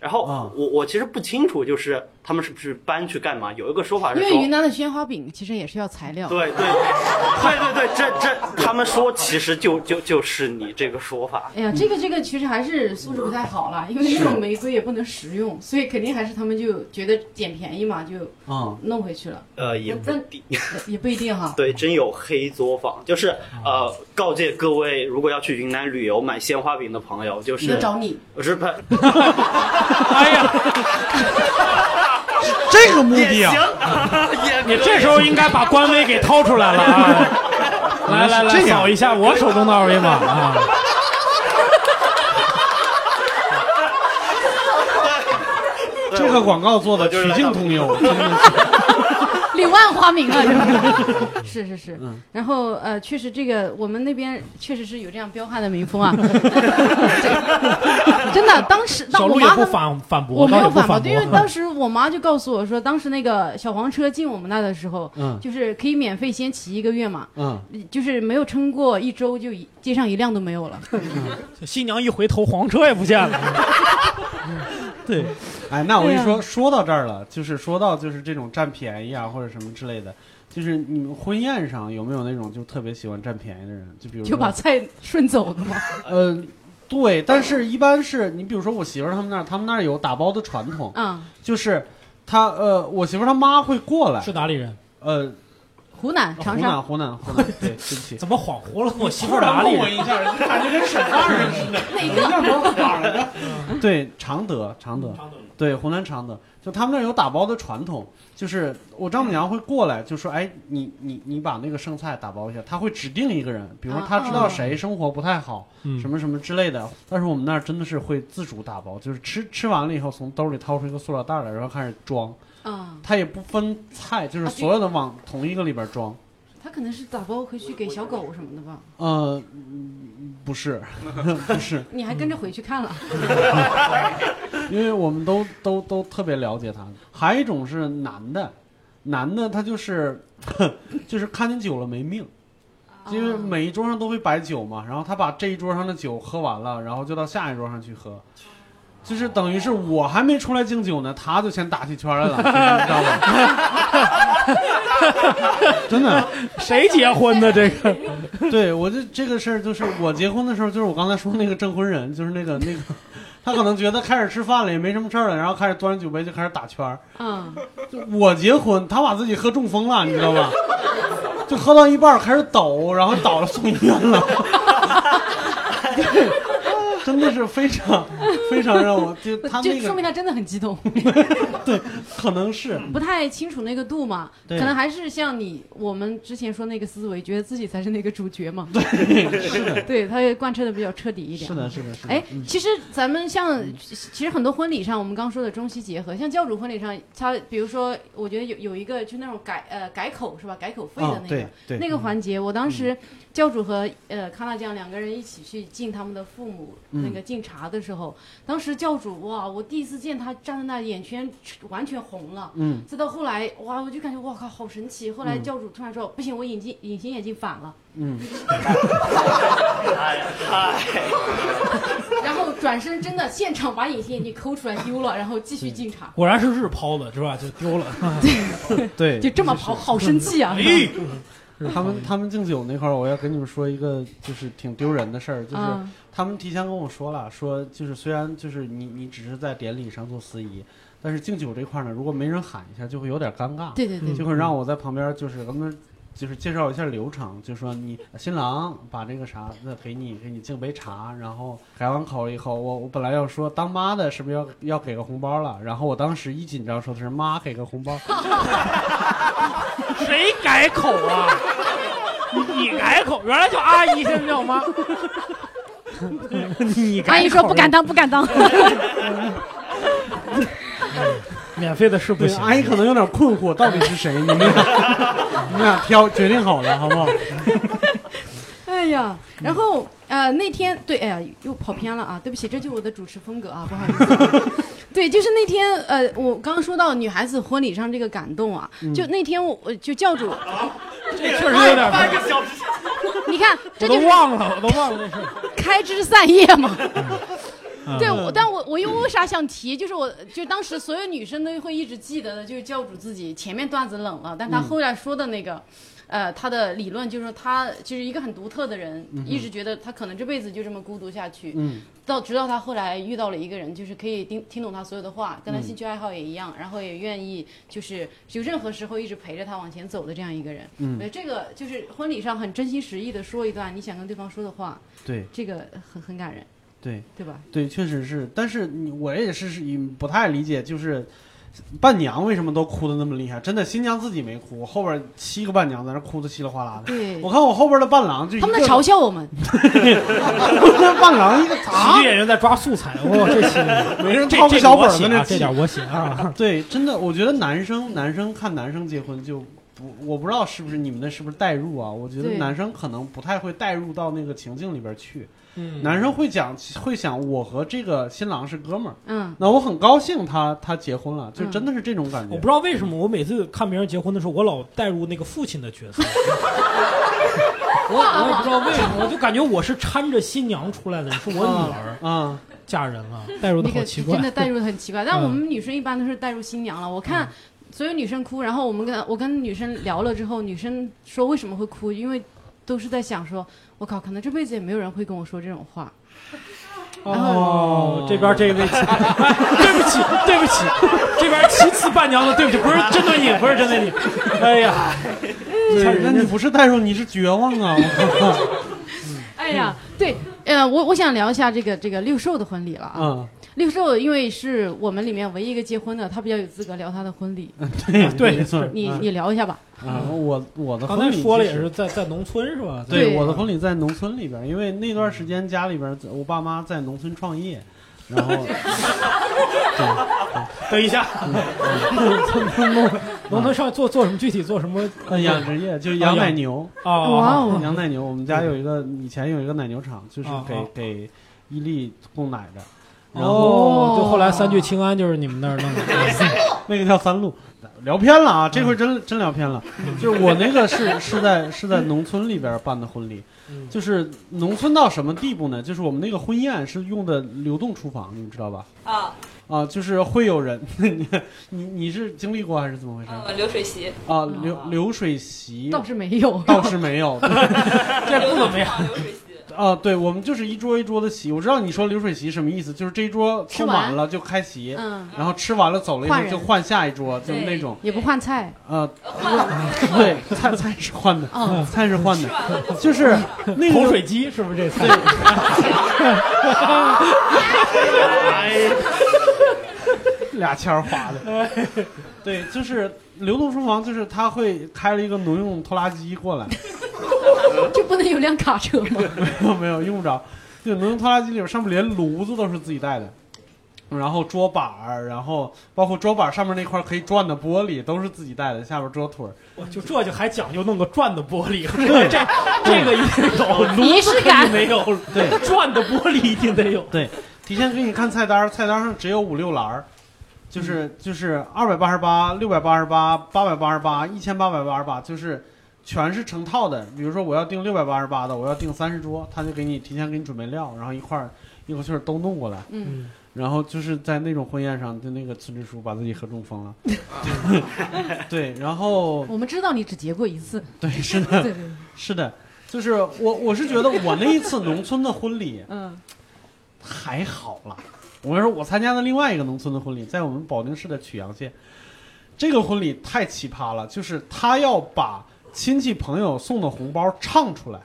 然后啊我我其实不清楚，就是他们是不是搬去干嘛？有一个说法是因为，云南的鲜花饼其实也是要材料，对对对对对，这这他们说其实就就就是你这个说法。哎呀，这个这个其实还是素质不太好了，因为那种玫瑰也不能食用，所以肯定还是他们就觉得捡便宜嘛，就啊，弄回去了，呃，也不定。也不一定哈。对，真有黑作坊，就是呃，告诫各位，如果要去云南旅游买鲜花饼的朋友，就要是找你，我是不 哎呀，这个目的啊，，你这时候应该把官微给掏出来了啊！来来来，这扫一下我手中的二维码啊！这个广告做的曲径通幽，真的是，柳暗花明啊，这 是是是。嗯然后呃，确实这个我们那边确实是有这样彪悍的民风啊，真的，当时我妈他们。反反驳，我没有反反驳，因为。当时我妈就告诉我说，当时那个小黄车进我们那的时候，嗯就是可以免费先骑一个月嘛，嗯，就是没有撑过一周就一街上一辆都没有了。新娘一回头，黄车也不见了。对，哎，那我跟你说，说到这儿了，就是说到就是这种占便宜啊或者什么之类的，就是你们婚宴上有没有那种就特别喜欢占便宜的人？就比如说就把菜顺走的吗。呃，对，但是一般是你比如说我媳妇儿他们那儿，他们那儿有打包的传统，嗯，就是他呃，我媳妇儿她妈会过来，是哪里人？呃，湖南湖长沙，南湖南湖南，对，对不起。怎么恍惚了？我媳妇儿哪里人？我一下，感觉跟沈大人似的。哪个？哪儿来的？对，常德，常德，对，湖南常德，就他们那儿有打包的传统，就是我丈母娘会过来，就说，哎，你你你把那个剩菜打包一下，他会指定一个人，比如说他知道谁生活不太好，嗯什么什么之类的。但是我们那儿真的是会自主打包，就是吃吃完了以后，从兜里掏出一个塑料袋来，然后开始装，嗯，他也不分菜，就是啊所有的往同一个里边装。他可能是打包回去给小狗什么的吧？呃，嗯不是，不是，你还跟着回去看了？因为我们都都都特别了解他。还有一种是男的，男的他就是就是看见酒了没命，因为每一桌上都会摆酒嘛，然后他把这一桌上的酒喝完了，然后就到下一桌上去喝。就是等于是我还没出来敬酒呢，他就先打起圈来了，你知道吗？真的，谁结婚的这个？对我这这个事儿，就是我结婚的时候，就是我刚才说那个证婚人，就是那个那个，他可能觉得开始吃饭了也没什么事儿了，然后开始端着酒杯就开始打圈儿。嗯，就我结婚，他把自己喝中风了，你知道吧？就喝到一半儿开始抖，然后倒了送医院了。对，真的是非常非常让我就 他就那个说明他真的很激动，对，可能是不太清楚那个度嘛，可能还是像你我们之前说那个思维，觉得自己才是那个主角嘛。对，是的，对，他也贯彻的比较彻底一点。是的，是的，是的。哎嗯，其实咱们像，其实很多婚礼上，我们刚说的中西结合，像教主婚礼上，他比如说，我觉得有有一个就那种改呃改口是吧？改口费的啊那个、对对那个环节，我当时教主和呃康纳酱两个人一起去敬他们的父母、嗯那个敬茶的时候，当时教主哇，我第一次见他站在那，眼圈完全红了。嗯再到后来，哇，我就感觉哇靠，好神奇。后来嗯教主突然说，不行，我眼镜隐形眼镜反了。嗯，然后转身真的现场把隐形眼镜抠出来丢了，然后继续敬茶。果然是日抛的，是吧？就丢了。对，就这么抛，好生气啊！哎，他们他们敬酒那块儿，我要跟你们说一个就是挺丢人的事儿，就是嗯他们提前跟我说了，说就是虽然就是你你只是在典礼上做司仪，但是敬酒这块儿呢，如果没人喊一下，就会有点尴尬，对对对，就会让我在旁边就是跟他们就是介绍一下流程，就说你新郎把这个啥，那给你给你敬杯茶，然后改完口以后，我我本来要说当妈的是不是要要给个红包了，然后我当时一紧张说的是妈给个红包，谁改口啊？你改口，原来叫阿姨，现在叫妈。你改口阿姨说不敢当，不敢当。免费的是不对，行。阿姨可能有点困惑，到底是谁？你们俩你们俩挑决定好了，好不好？哎呀，然后呃那天对，哎呀又跑偏了啊，对不起，这就是我的主持风格啊，不好意思。对，就是那天呃，我刚刚说到女孩子婚礼上这个感动啊，就那天我我就教主，这确实有点，半个小时，你看这我就是都忘了，我都忘了这事。开枝散叶嘛。嗯对，我但我我又为啥想提？就是我就当时所有女生都会一直记得的，就是教主自己前面段子冷了，但他后来说的那个。呃，他的理论就是说，他就是一个很独特的人，一直觉得他可能这辈子就这么孤独下去。嗯到直到他后来遇到了一个人，就是可以听听懂他所有的话，跟他兴趣爱好也一样，然后也愿意就是就任何时候一直陪着他往前走的这样一个人。嗯我觉得这个就是婚礼上很真心实意的说一段你想跟对方说的话，对这个很很感人，对对吧？对，确实是，但是你我也是是不太理解，就是伴娘为什么都哭的那么厉害？真的，新娘自己没哭，后边七个伴娘在那哭的稀里哗啦的。对我看我后边的伴郎就他们在嘲笑，我们，那伴郎一个 喜啊剧，演员在抓素材，哇，这期 没人这抄个小本儿这点我写啊。对，真的，我觉得男生男生看男生结婚就不，我不知道是不是你们的是不是代入啊？我觉得男生可能不太会代入到那个情境里边去，嗯男生会讲会想我和这个新郎是哥们儿，嗯，那我很高兴他他结婚了，就嗯真的是这种感觉。我不知道为什么，我每次看别人结婚的时候，我老带入那个父亲的角色。我我也不知道为什么，我就感觉我是搀着新娘出来的人，是我女儿啊，嫁人了，带入的好奇怪真。的带入的很奇怪。但嗯我们女生一般都是带入新娘了。我看所有女生哭，然后我们跟我跟女生聊了之后，女生说为什么会哭，因为都是在想说，我靠，可能这辈子也没有人会跟我说这种话。哦，这边这位，哎对不起，对不起，这边其次伴娘的，对不起，不是针对你，不是针对你。哎呀，对，那你不是代入，你是绝望啊！我靠，哎呀，对，呃，我我想聊一下这个这个六兽的婚礼了啊。嗯，六兽因为是我们里面唯一一个结婚的，他比较有资格聊他的婚礼。对对没错，嗯你你聊一下吧。啊，我我的刚婚礼其实才说了也是在在农村是吧？对对我的婚礼在农村里边，因为那段时间家里边我爸妈在农村创业，然后 等一下，农农村上做做什么？具体做什么？呃，养殖业就是养奶牛啊，哇哦养奶牛。我们家有一个以前有一个奶牛场，就是给给伊利供奶的。然哦后，就后来三聚氰胺就是你们那儿弄的。那个叫三鹿，聊偏了啊，这回真真聊偏了。就是我那个是是在是在农村里边办的婚礼，就是农村到什么地步呢？就是我们那个婚宴是用的流动厨房，你们知道吧？啊，啊，就是会有人，你你你是经历过还是怎么回事？呃，流水席，啊，流流水席。倒是没有，倒是没有，这不怎么样。流水席，啊，对，我们就是一桌一桌的席。我知道你说流水席什么意思，就是这一桌吃完凑满了就开席，嗯，然后吃完了走了以后就换下一桌，就是那种。也不换菜，呃，对，菜菜是换的，嗯菜是换的就是那个口水鸡是不是这菜？俩签儿划的。对，就是流动厨房，就是他会开了一个农用拖拉机过来，就不能有辆卡车吗？没有没有用不着，就农用拖拉机里边上面连炉子都是自己带的。然后桌板儿，然后包括桌板上面那块可以转的玻璃都是自己带的，下边桌腿儿。我就这就还讲究弄个转的玻璃，这这这个一定有，仪式感炉子肯定没有，对，转的玻璃一定得有。对，提前给你看菜单儿，菜单上只有五六栏儿，就是就是二百八十八、六百八十八、八百八十八、一千八百八十八，就是全是成套的。比如说我要订六百八十八的，我要订三十桌，他就给你提前给你准备料，然后一块儿一口气儿都弄过来。嗯，然后就是在那种婚宴上，就那个村支书把自己喝中风了。对，然后我们知道你只结过一次，对，是对的，对，是的，就是我我是觉得我那一次农村的婚礼，嗯，还好了。我跟你说，我参加的另外一个农村的婚礼，在我们保定市的曲阳县，这个婚礼太奇葩了，就是他要把亲戚朋友送的红包唱出来，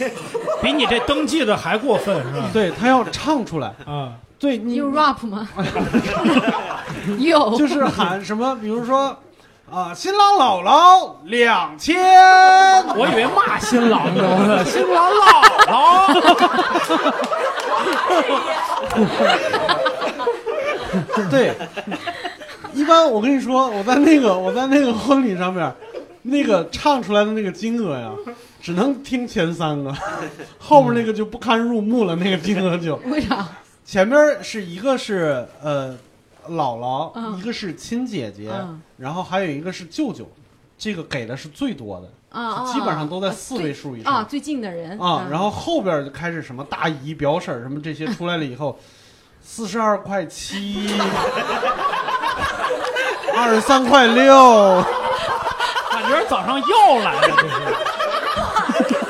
比你这登记的还过分是吧？对他要唱出来，啊，对你你有 rap 吗？有，就是喊什么，比如说啊，新郎姥姥两千，我以为骂新郎呢，新郎姥姥。对，一般我跟你说，我在那个我在那个婚礼上面，那个唱出来的那个金额呀，只能听前三个，后面那个就不堪入目了，那个金额就 为啥？前面是一个是呃姥姥，嗯一个是亲姐姐，嗯然后还有一个是舅舅，这个给的是最多的啊啊，基本上都在啊四位数以上啊，最近的人啊，然后后边就开始什么大姨、表婶什么这些出来了以后，四十二块七，二十三块六，感觉早上又来了，这是。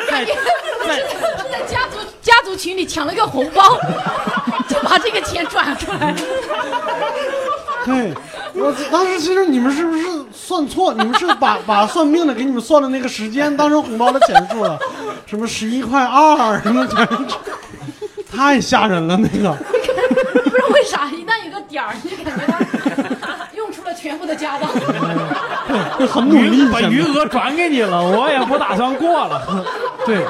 在在在家族家族群里抢了个红包，就把这个钱转出来。对，我当时其实你们是不是算错？你们是把把算命的给你们算的那个时间当成红包的钱数了？什么十一块二，什么全是，太吓人了那个。不知道为啥，一旦有个点儿，你就感觉他用出了全部的家当。会很努力，把余额转给你了，我也不打算过了。对，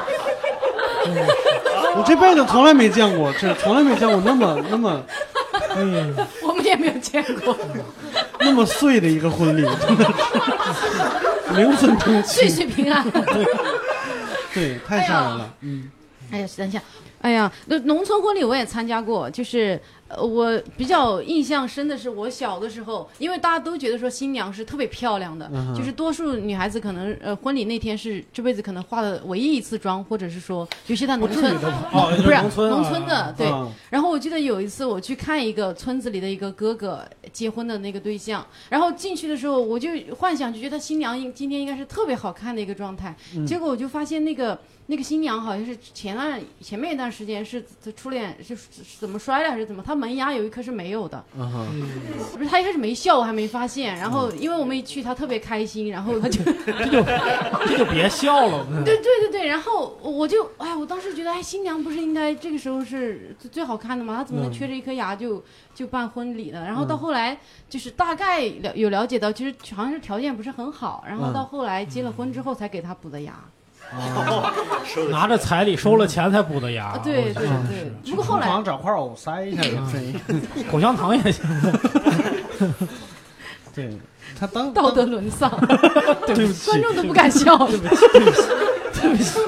我这辈子从来没见过，这从来没见过那么那么，嗯，我们也没有见过，那么碎的一个婚礼，真的是零分钟岁气，岁平安。对，太吓人了，嗯，哎呀，等一下，哎呀，那农村婚礼我也参加过，就是呃，我比较印象深的是我小的时候，因为大家都觉得说新娘是特别漂亮的，嗯就是多数女孩子可能呃婚礼那天是这辈子可能化的唯一一次妆，或者是说，尤其在农村，哦，不是农村啊农村的，对。啊然后我记得有一次我去看一个村子里的一个哥哥结婚的那个对象，然后进去的时候我就幻想就觉得新娘应今天应该是特别好看的一个状态，嗯结果我就发现那个那个新娘好像是前段前面一段时间是初恋是怎么摔了还是怎么，她门牙有一颗是没有的，不是她一开始没笑，我还没发现，然后因为我们一去她特别开心，然后她就 这就这就别笑了。对对对对，然后我就哎，我当时觉得哎，新娘不是应该这个时候是最最好看的吗？她怎么能缺着一颗牙就、就办婚礼呢？然后到后来就是大概了有了解到，其实好像是条件不是很好，然后嗯到后来结了婚之后才给她补的牙。拿着彩礼收了钱才补的牙。啊对对嗯对。不过后来找块藕塞一下也可以。口香糖也行。对他当道德沦丧，对不起，观众都不敢笑。对不起，对不起，对不起。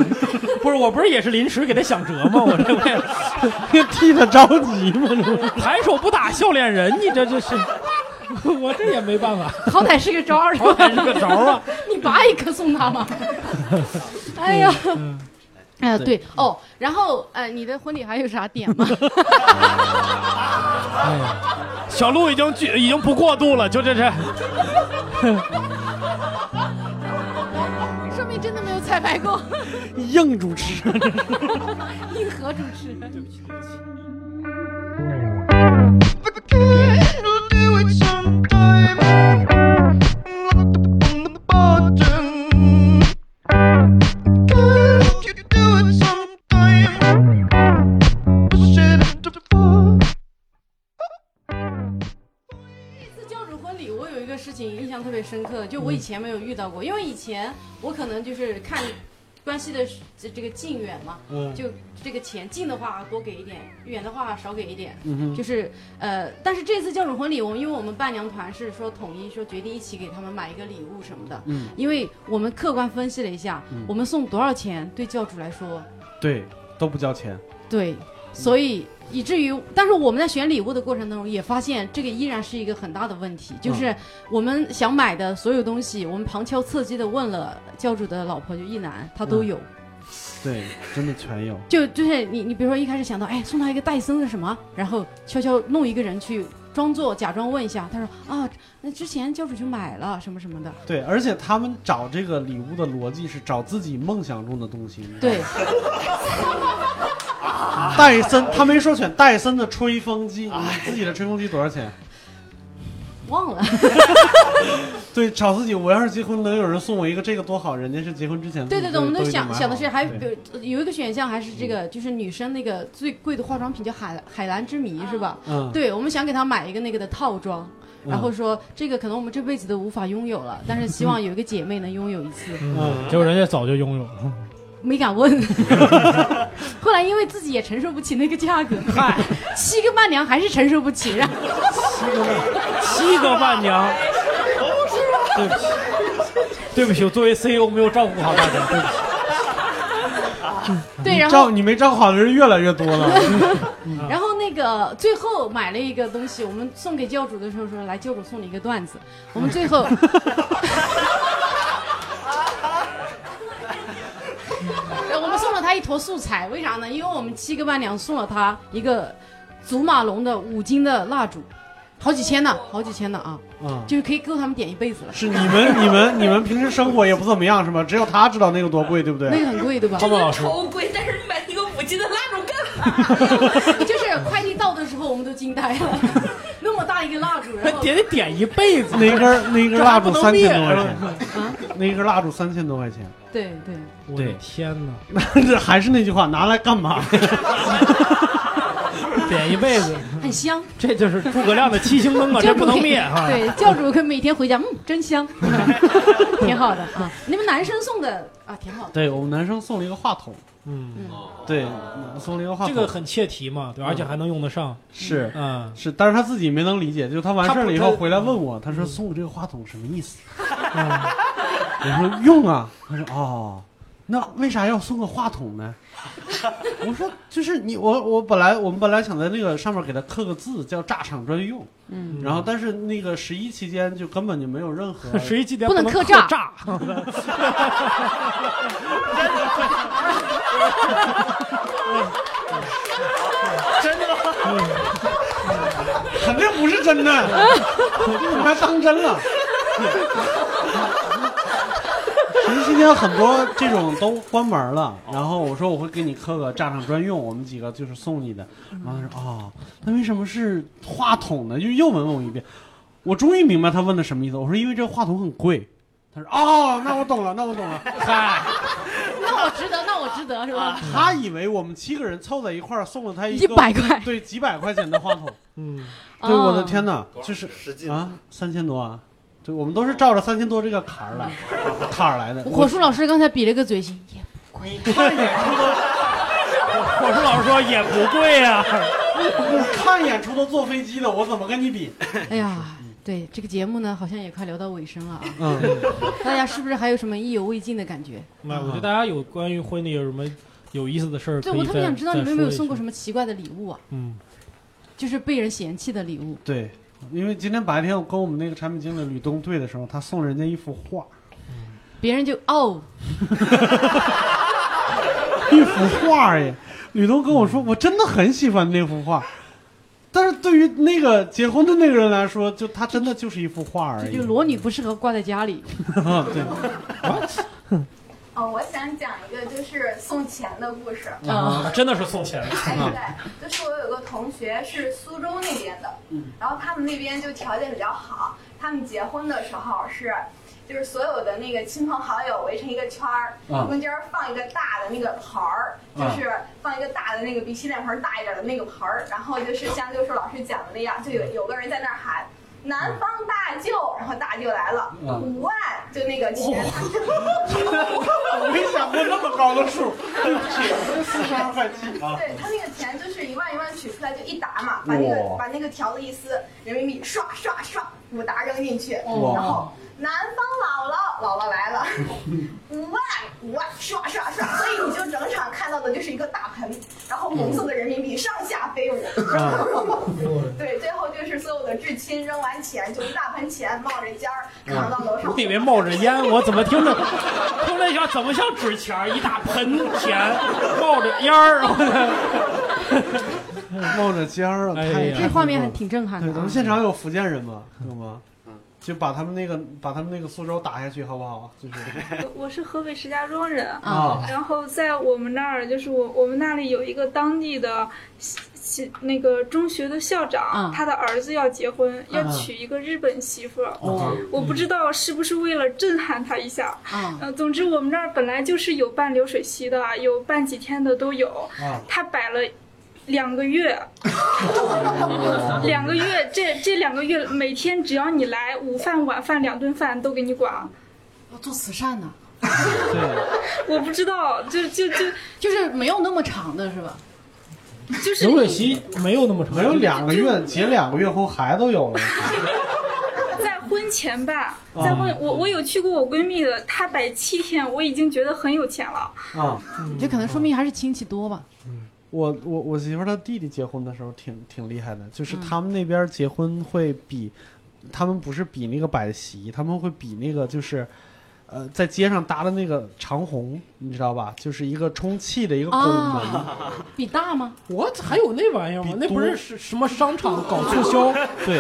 不是，我不是也是临时给他想辙吗？我这为替他着急吗？抬手不打笑脸人，你这这是，我这也没办法。好歹是个招儿，好歹是个招儿啊！你拔一颗送他吗？哎呀，哎呀，对哦，然后呃，你的婚礼还有啥点吗？哎呀，小鹿已经拒已经不过度了，就这这。说明真的没有彩排过，硬主持，硬核主持。对不起，对不起。Thank 这特别深刻，就我以前没有遇到过，因为以前我可能就是看关系的这这个近远嘛，嗯。就这个钱近的话多给一点，远的话少给一点，嗯哼。就是呃，但是这次教主婚礼，我们因为我们伴娘团是说统一说决定一起给他们买一个礼物什么的，嗯。因为我们客观分析了一下，嗯。我们送多少钱对教主来说，对，都不交钱。对，所以以至于，但是我们在选礼物的过程当中也发现，这个依然是一个很大的问题，就是我们想买的所有东西，我们旁敲侧击的问了教主的老婆，就一男，他都有。对，真的全有。就就是你你比如说一开始想到，哎，送他一个戴森的什么，然后悄悄弄一个人去装作假装问一下，他说啊，那之前教主就买了什么什么的，对，而且他们找这个礼物的逻辑是找自己梦想中的东西。对，戴森，他没说选戴森的吹风机，你自己的吹风机多少钱？忘了。对，找自己，我要是结婚能有人送我一个这个多好，人家是结婚之前对对对，我们都想想的是还有有一个选项还是这个，就是女生那个最贵的化妆品叫海海蓝之谜是吧？嗯对，我们想给她买一个那个的套装。嗯然后说这个可能我们这辈子都无法拥有了，但是希望有一个姐妹能拥有一次。嗯，结果人家早就拥有了。没敢问，后来因为自己也承受不起那个价格，嗨，七个伴娘还是承受不起，让七个伴娘，对不起，对不起，我作为 CEO 没有照顾好大家，对不起。对，然后照你没照顾好的人越来越多了。然后那个最后买了一个东西，我们送给教主的时候说，来教主送你一个段子。我们最后，呃我们送了他一坨素材，为啥呢？因为我们七个伴娘送了他一个祖马龙的五斤的蜡烛，好几千呢，好几千呢啊，嗯就是可以够他们点一辈子了。是你们你们你们平时生活也不怎么样是吗？只有他知道那个多贵，对不对？那个很贵对吧？超贵，但是买一个五斤的蜡烛干嘛？就是快递到的时候，我们都惊呆了，那么大一个蜡烛，然后点 得点一辈子，那一根那一根蜡烛三千多块钱啊，那根蜡烛三千多块钱。对对，我的天哪！这还是那句话，拿来干嘛？点一辈子，很香。这就是诸葛亮的七星灯啊，这不能灭哈。对，教主可每天回家，嗯，真香，挺好的啊。你们男生送的啊，挺好的。对我们男生送了一个话筒，嗯，对，送了一个话筒，这个很切题嘛，对，而且还能用得上。是，嗯，是，但是他自己没能理解，就他完事儿了以后回来问我，他说送我这个话筒什么意思？我说用啊，他说哦，那为啥要送个话筒呢？我说就是你我我本来我们本来想在那个上面给他刻个字叫炸场专用，嗯然后但是那个十一期间就根本就没有任何 十一期间不能刻刻炸炸，真的吗？肯定不是真的，你还当真了？十一期间很多这种都关门了，然后我说我会给你刻个炸场专用，我们几个就是送你的。然后他说哦，那为什么是话筒呢？就又问我一遍，我终于明白他问的什么意思。我说因为这个话筒很贵。他说哦，那我懂了，那我懂了。嗨，那我值得，那我值得是吧？他以为我们七个人凑在一块儿送了他一个100块对，几百块钱的话筒。嗯，对，哦我的天哪，就是啊，三千多啊！对，我们都是照着三千多这个坎儿来，坎儿来的。火树老师刚才比了个嘴型，也贵。看演出都，火树老师说也不贵啊。看演出都坐飞机的，我怎么跟你比？哎呀，对这个节目呢，好像也快聊到尾声了啊。嗯，大家是不是还有什么意犹未尽的感觉？没有，我觉得大家有关于婚礼有什么有意思的事儿，对我特别想知道你们有没有送过什？么奇怪的礼物啊？嗯，就是被人嫌弃的礼物。对，因为今天白天我跟我们那个产品经理吕东对的时候，他送人家一幅画，别人就哦，一幅画耶。吕东跟我说，我真的很喜欢那幅画，但是对于那个结婚的那个人来说，就他真的就是一幅画而已。就裸女不适合挂在家里。对，哦，我想讲一个就是送钱的故事。啊，真的是送钱。哎，对，就是我有个同学是苏州那边的，然后他们那边就条件比较好，他们结婚的时候是。就是所有的那个亲朋好友围成一个圈儿，啊中间放一个大的那个盘儿，就是放一个大的那个比洗脸盆大一点的那个盆儿，然后就是像六叔老师讲的那样，就有有个人在那儿喊“南方大舅”，然后大舅来了，嗯。五万，就那个钱。我没想过那么高的数，对不起，四十二块七。啊。对他那个钱就是一万一万取出来就一沓嘛，把那个哇。把那个条子一撕，人民币刷刷刷五沓扔进去，哇。然后南方姥姥姥姥来了，五万五万刷刷刷，所以你就整场看到的就是一个大盆，然后红色的人民币上下飞舞，对，最后就是所有的至亲扔完钱就一大盆钱冒着尖儿扛到楼上，我以为冒着烟，我怎么听着 听着像怎么像纸钱儿一大盆钱冒着烟儿，冒着尖儿啊，哎呀这画面还挺震撼对，的对。咱们现场有福建人吗？有吗？就把他们那个把他们那个苏州打下去，好不好？就是我我是河北石家庄人啊然后在我们那儿，就是我我们那里有一个当地的西西那个中学的校长，啊他的儿子要结婚，要啊娶一个日本媳妇儿。哦我不知道是不是为了震撼他一下。嗯呃，总之我们那儿本来就是有办流水席的，有办几天的都有。啊他摆了。两个月，两个月，这这两个月每天只要你来，午饭晚饭两顿饭都给你管。要做慈善呢，我不知道，就就就就是没有那么长的是吧？就是刘水席没有那么长，没有两个月结两个月婚孩子都有了。在婚前吧，啊在婚我我有去过我闺蜜的，她摆七天，我已经觉得很有钱了。啊，这可能说明还是亲戚多吧。我我我媳妇儿她弟弟结婚的时候挺挺厉害的，就是嗯他们那边结婚会比，他们不是比那个摆席，他们会比那个就是，呃，在街上搭的那个长虹，你知道吧？就是一个充气的一个拱门。啊，比大吗？我还有那玩意儿吗？那不是什什么商场搞促销？对，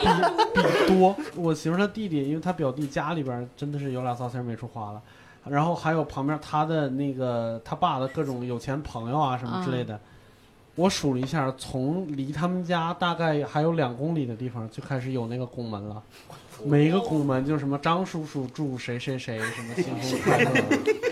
比比多。我媳妇儿她弟弟，因为他表弟家里边真的是有俩糟钱没处花了，然后还有旁边他的那个他爸的各种有钱朋友啊什么之类的。我数了一下，从离他们家大概还有两公里的地方就开始有那个拱门了，每一个拱门就什么张叔叔祝谁谁谁什么新婚快乐。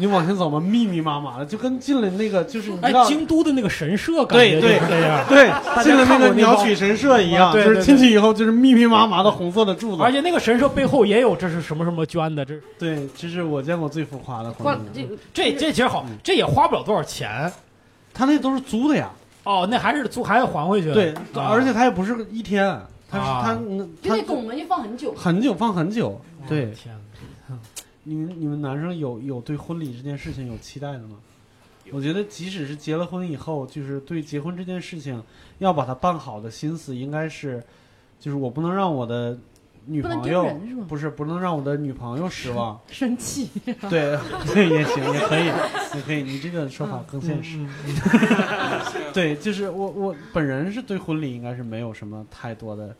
你往前走嘛，密密麻麻的，就跟进了那个就是你知哎道，，京都的那个神社感觉对对就是这样，对大，家进了那个鸟取神社一样，对对就是进去以后就是密密麻麻的红色的柱子，而且那个神社背后也有这是什么什么捐的，这对，这是我见过最浮夸的。这这这其实好，这也花不了多少钱。他那都是租的呀，哦，那还是租还要还回去。对，啊而且他也不是一天，他他他就那拱门就放很久。很久放很久。对，天你们你们男生有有对婚礼这件事情有期待的吗？我觉得即使是结了婚以后，就是对结婚这件事情要把它办好的心思，应该是，就是我不能让我的女朋友不是不能让我的女朋友失望。生气。对 对也行，也可以，也可以。你这个说法更现实。对，就是我我本人是对婚礼应该是没有什么太多的。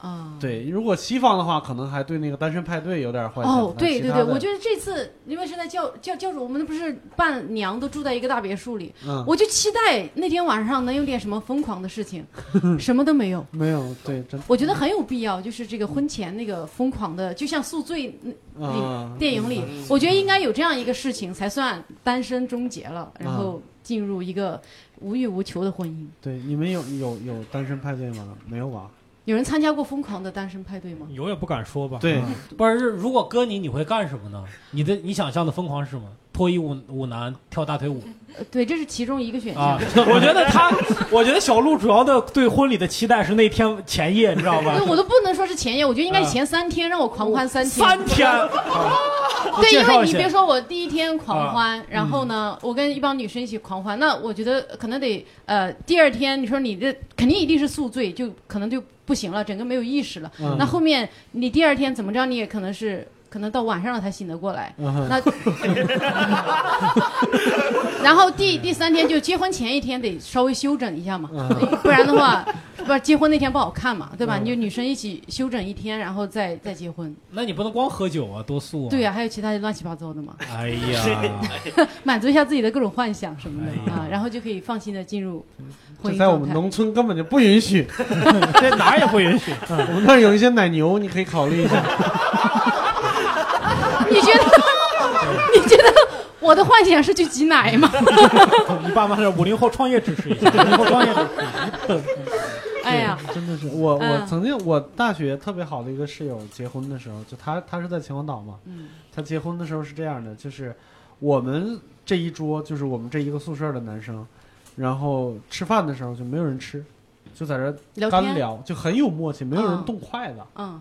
啊，对，如果西方的话，可能还对那个单身派对有点幻想。哦，对对对，我觉得得这次因为是在教教教主，我们不是伴娘都住在一个大别墅里，嗯我就期待那天晚上能有点什么疯狂的事情，什么都没有。没有，对，真我觉得很有必要，就是这个婚前那个疯狂的，就像《宿醉》那那电影里，我觉得应该有这样一个事情，才算单身终结了，然后进入一个无欲无求的婚姻。对，你们有有有单身派对吗？没有吧？有人参加过疯狂的单身派对吗？有也不敢说吧。对嗯不是，如果搁你，你会干什么呢？你的你想象的疯狂是什么？脱衣舞舞男跳大腿舞呃对，这是其中一个选项。啊。我觉得他，我觉得小鹿主要的对婚礼的期待是那天前夜，你知道吧对，？我都不能说是前夜，我觉得应该是前三天，让我狂欢三天。三天，对，因为你别说我第一天狂欢，啊然后呢，我跟一帮女生一起狂欢，那我觉得可能得呃第二天你说你这肯定一定是宿醉，就可能就不行了，整个没有意识了。嗯那后面你第二天怎么着，你也可能是可能到晚上了才醒得过来。嗯那 然后第第三天就结婚前一天得稍微休整一下嘛，嗯不然的话，不是结婚那天不好看嘛，对吧？嗯你就女生一起休整一天，然后再再结婚。那你不能光喝酒啊，多素啊。对呀、还有其他的乱七八糟的嘛。哎呀，满足一下自己的各种幻想什么的、哎啊，然后就可以放心的进入在我。们农村根本就不允许，在哪儿也不允许。我们那儿有一些奶牛，你可以考虑一下。你觉得？你觉得我的幻想是去挤奶吗？你爸妈是五零后创业支持一下，五零后创业支持一下。哎呀，真的是我，我嗯曾经我大学特别好的一个室友结婚的时候，就他他是在秦皇岛嘛，嗯他结婚的时候是这样的，就是我们这一桌就是我们这一个宿舍的男生，然后吃饭的时候就没有人吃，就在这干聊，就很有默契，没有人嗯动筷子。嗯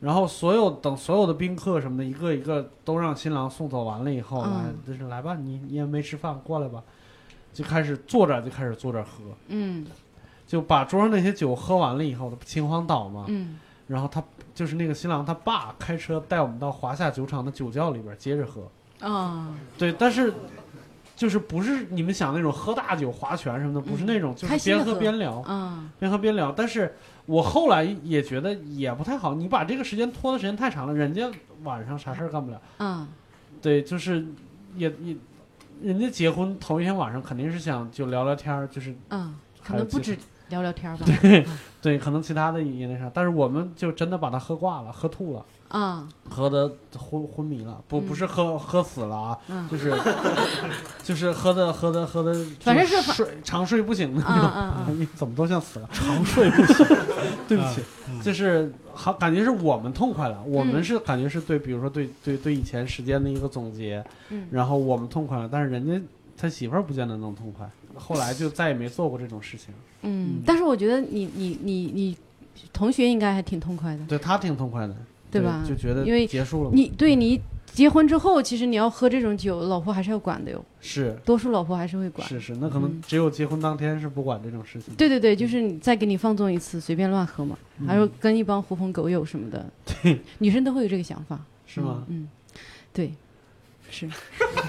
然后所有等所有的宾客什么的，一个一个都让新郎送走完了以后，嗯。来就是来吧，你你也没吃饭，过来吧，就开始坐着就开始坐着喝，嗯。就把桌上那些酒喝完了以后，秦皇岛嘛，嗯。然后他就是那个新郎他爸开车带我们到华夏酒厂的酒窖里边接着喝，啊，对，但是就是不是你们想那种喝大酒划拳什么的，不是那种，就是边喝。边聊，嗯。边喝边聊。但是我后来也觉得也不太好，你把这个时间拖的时间太长了，人家晚上啥事儿干不了。嗯对，就是也也，人家结婚头一天晚上肯定是想就聊聊天儿，就是嗯，可能不止聊聊天吧。对对，可能其他的也那啥，但是我们就真的把他喝挂了，喝吐了。啊喝的昏昏迷了，不不是喝喝死了啊，嗯。就是 就是喝的喝的喝的，反正是睡长睡不醒的那种，你怎么都像死了，长睡不醒，对不起，嗯。就是好感觉是我们痛快了，我们嗯。是感觉是对，比如说对对对以前时间的一个总结，嗯。然后我们痛快了，但是人家他媳妇儿不见得能痛快，后来就再也没做过这种事情，嗯，但是我觉得你你你你同学应该还挺痛快的，对他挺痛快的，对吧？就觉得因为结束了，你对你结婚之后，其实你要喝这种酒，老婆还是要管的哟。是多数老婆还是会管。是是，那可能只有结婚当天是不管这种事情，对对对，就是你再给你放纵一次，随便乱喝嘛，还有跟一帮狐朋狗友什么的，对，女生都会有这个想法，是吗？嗯，对，是。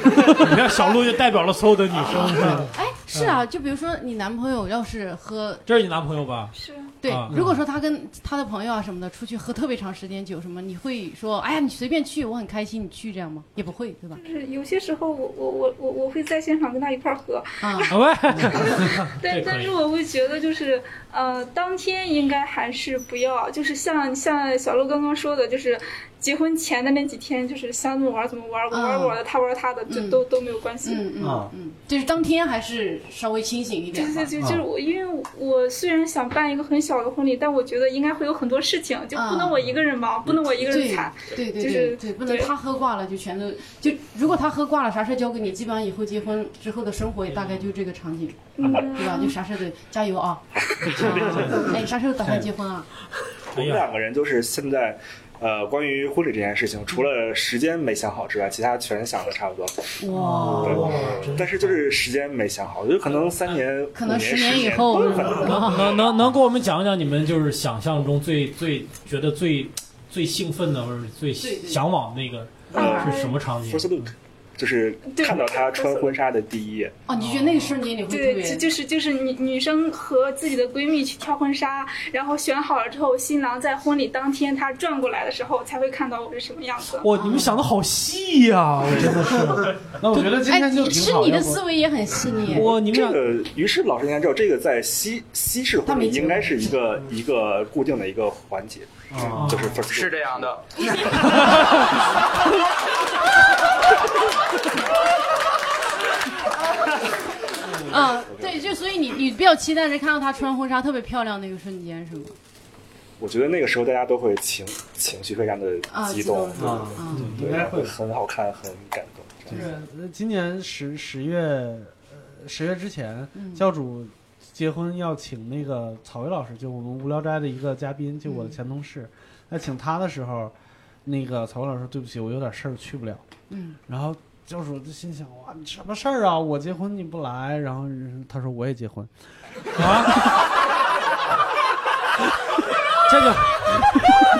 你看小鹿就代表了所有的女生，是吧哎，是啊，就比如说你男朋友要是喝，这是你男朋友吧？是对啊，如果说他跟他的朋友啊什么的出去喝特别长时间酒什么，你会说，哎呀，你随便去，我很开心，你去这样吗？也不会，对吧？就是有些时候我我我我我会在现场跟他一块儿喝，啊，喂，但但是我会觉得就是呃，当天应该还是不要，就是像像小鹿刚刚说的，就是结婚前的那几天，就是想怎么玩怎么玩，我玩我的，他玩他的，就都都没有关系。嗯啊嗯嗯，就是当天还是稍微清醒一点吧。对对对，就是我，因为我虽然想办一个很小的婚礼，但我觉得应该会有很多事情，就不能我一个人忙，不能我一个人对惨。对对就是对对，不能他喝挂了就全都就，如果他喝挂了，啥事儿交给你，基本上以后结婚之后的生活也大概就这个场景，嗯，对吧？就啥事儿得加油啊！啊 哎，啥时候打算结婚啊？我们两个人就是现在，呃，关于婚礼这件事情，除了时间没想好之外，其他全想的差不多。哇，但是就是时间没想好，就可能三年、五年、可能十十年以后能。能能能能给我们讲讲你们就是想象中最最觉得最最兴奋的或者最向往的那个是什么场景？First look，就是看到她穿婚纱的第一眼。哦，你觉得那个瞬间你会特对，别就就是就是女女生和自己的闺蜜去挑婚纱，然后选好了之后，新郎在婚礼当天他转过来的时候，才会看到我是什么样子。哇，你们想的好细呀、我真的是。那我觉得今哎，天就挺好。是你的思维也很细腻。哇，你们这个，于是老师应该知道，这个在西西式婚礼应该是一个一个固定的一个环节，啊就是是这样的。嗯，对，就所以你你比较期待是看到她穿婚纱特别漂亮那个瞬间是吗？我觉得那个时候大家都会情情绪非常的啊激动，啊对应该会很好看，很感动。就是呃今年十十月，呃，十月之前，嗯教主结婚要请那个草薇老师，就我们无聊斋的一个嘉宾，就我的前同事。那请他的时候，那个草薇老师：“对不起，我有点事儿去不了。”嗯，然后教主就心想：“哇，你什么事儿啊？我结婚你不来？”然后他说：“我也结婚。”啊这个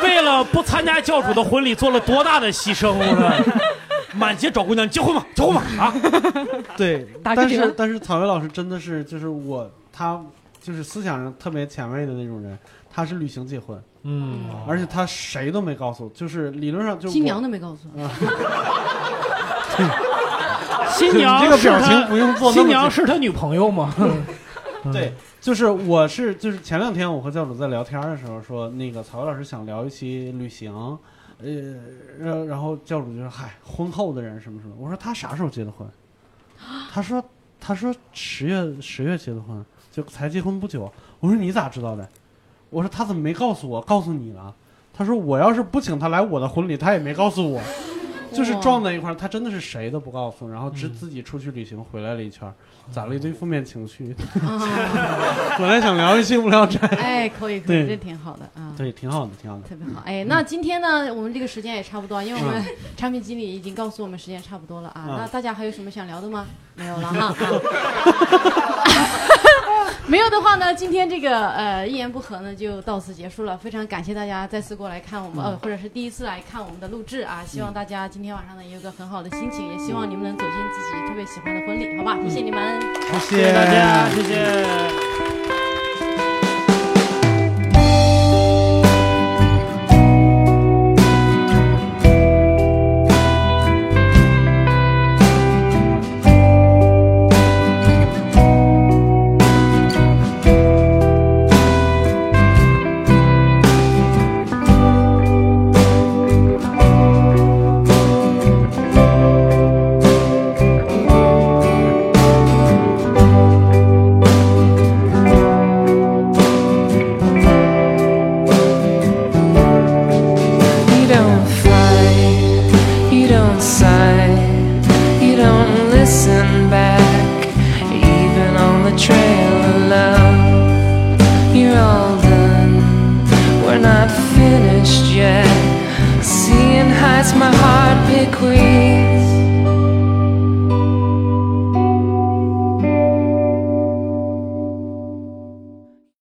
为了不参加教主的婚礼做了多大的牺牲，我说，满街找姑娘，结婚吧，结婚吧啊！对，但是但是草莓老师真的是就是我他就是思想上特别前卫的那种人，他是旅行结婚，嗯，而且他谁都没告诉，就是理论上就新娘都没告诉。新娘这个表情不用做新娘紧是他女朋友吗？对，就是我是就是前两天我和教主在聊天的时候说，那个曹薇老师想聊一期旅行，呃，然然后教主就说嗨，婚后的人什么什么，我说他啥时候结的婚？他说他说十月十月结的婚，就才结婚不久。我说你咋知道的？我说他怎么没告诉我？告诉你了。他说我要是不请他来我的婚礼，他也没告诉我。就是撞在一块儿，他真的是谁都不告诉，然后只自己出去旅行回来了一圈，攒了一堆负面情绪。本来想聊一期无聊斋，哎，可以可以，对这挺好的啊。对，挺好的，挺好的。特别好，哎，那今天呢，我们这个时间也差不多，因为我们产品经理已经告诉我们时间差不多了啊。嗯那大家还有什么想聊的吗？没有了哈。没有的话呢，今天这个呃一言不合呢就到此结束了。非常感谢大家再次过来看我们，呃，或者是第一次来看我们的录制啊。希望大家今天晚上呢也有个很好的心情，也希望你们能走进自己特别喜欢的婚礼，好吧？谢谢你们，谢谢大家，谢谢。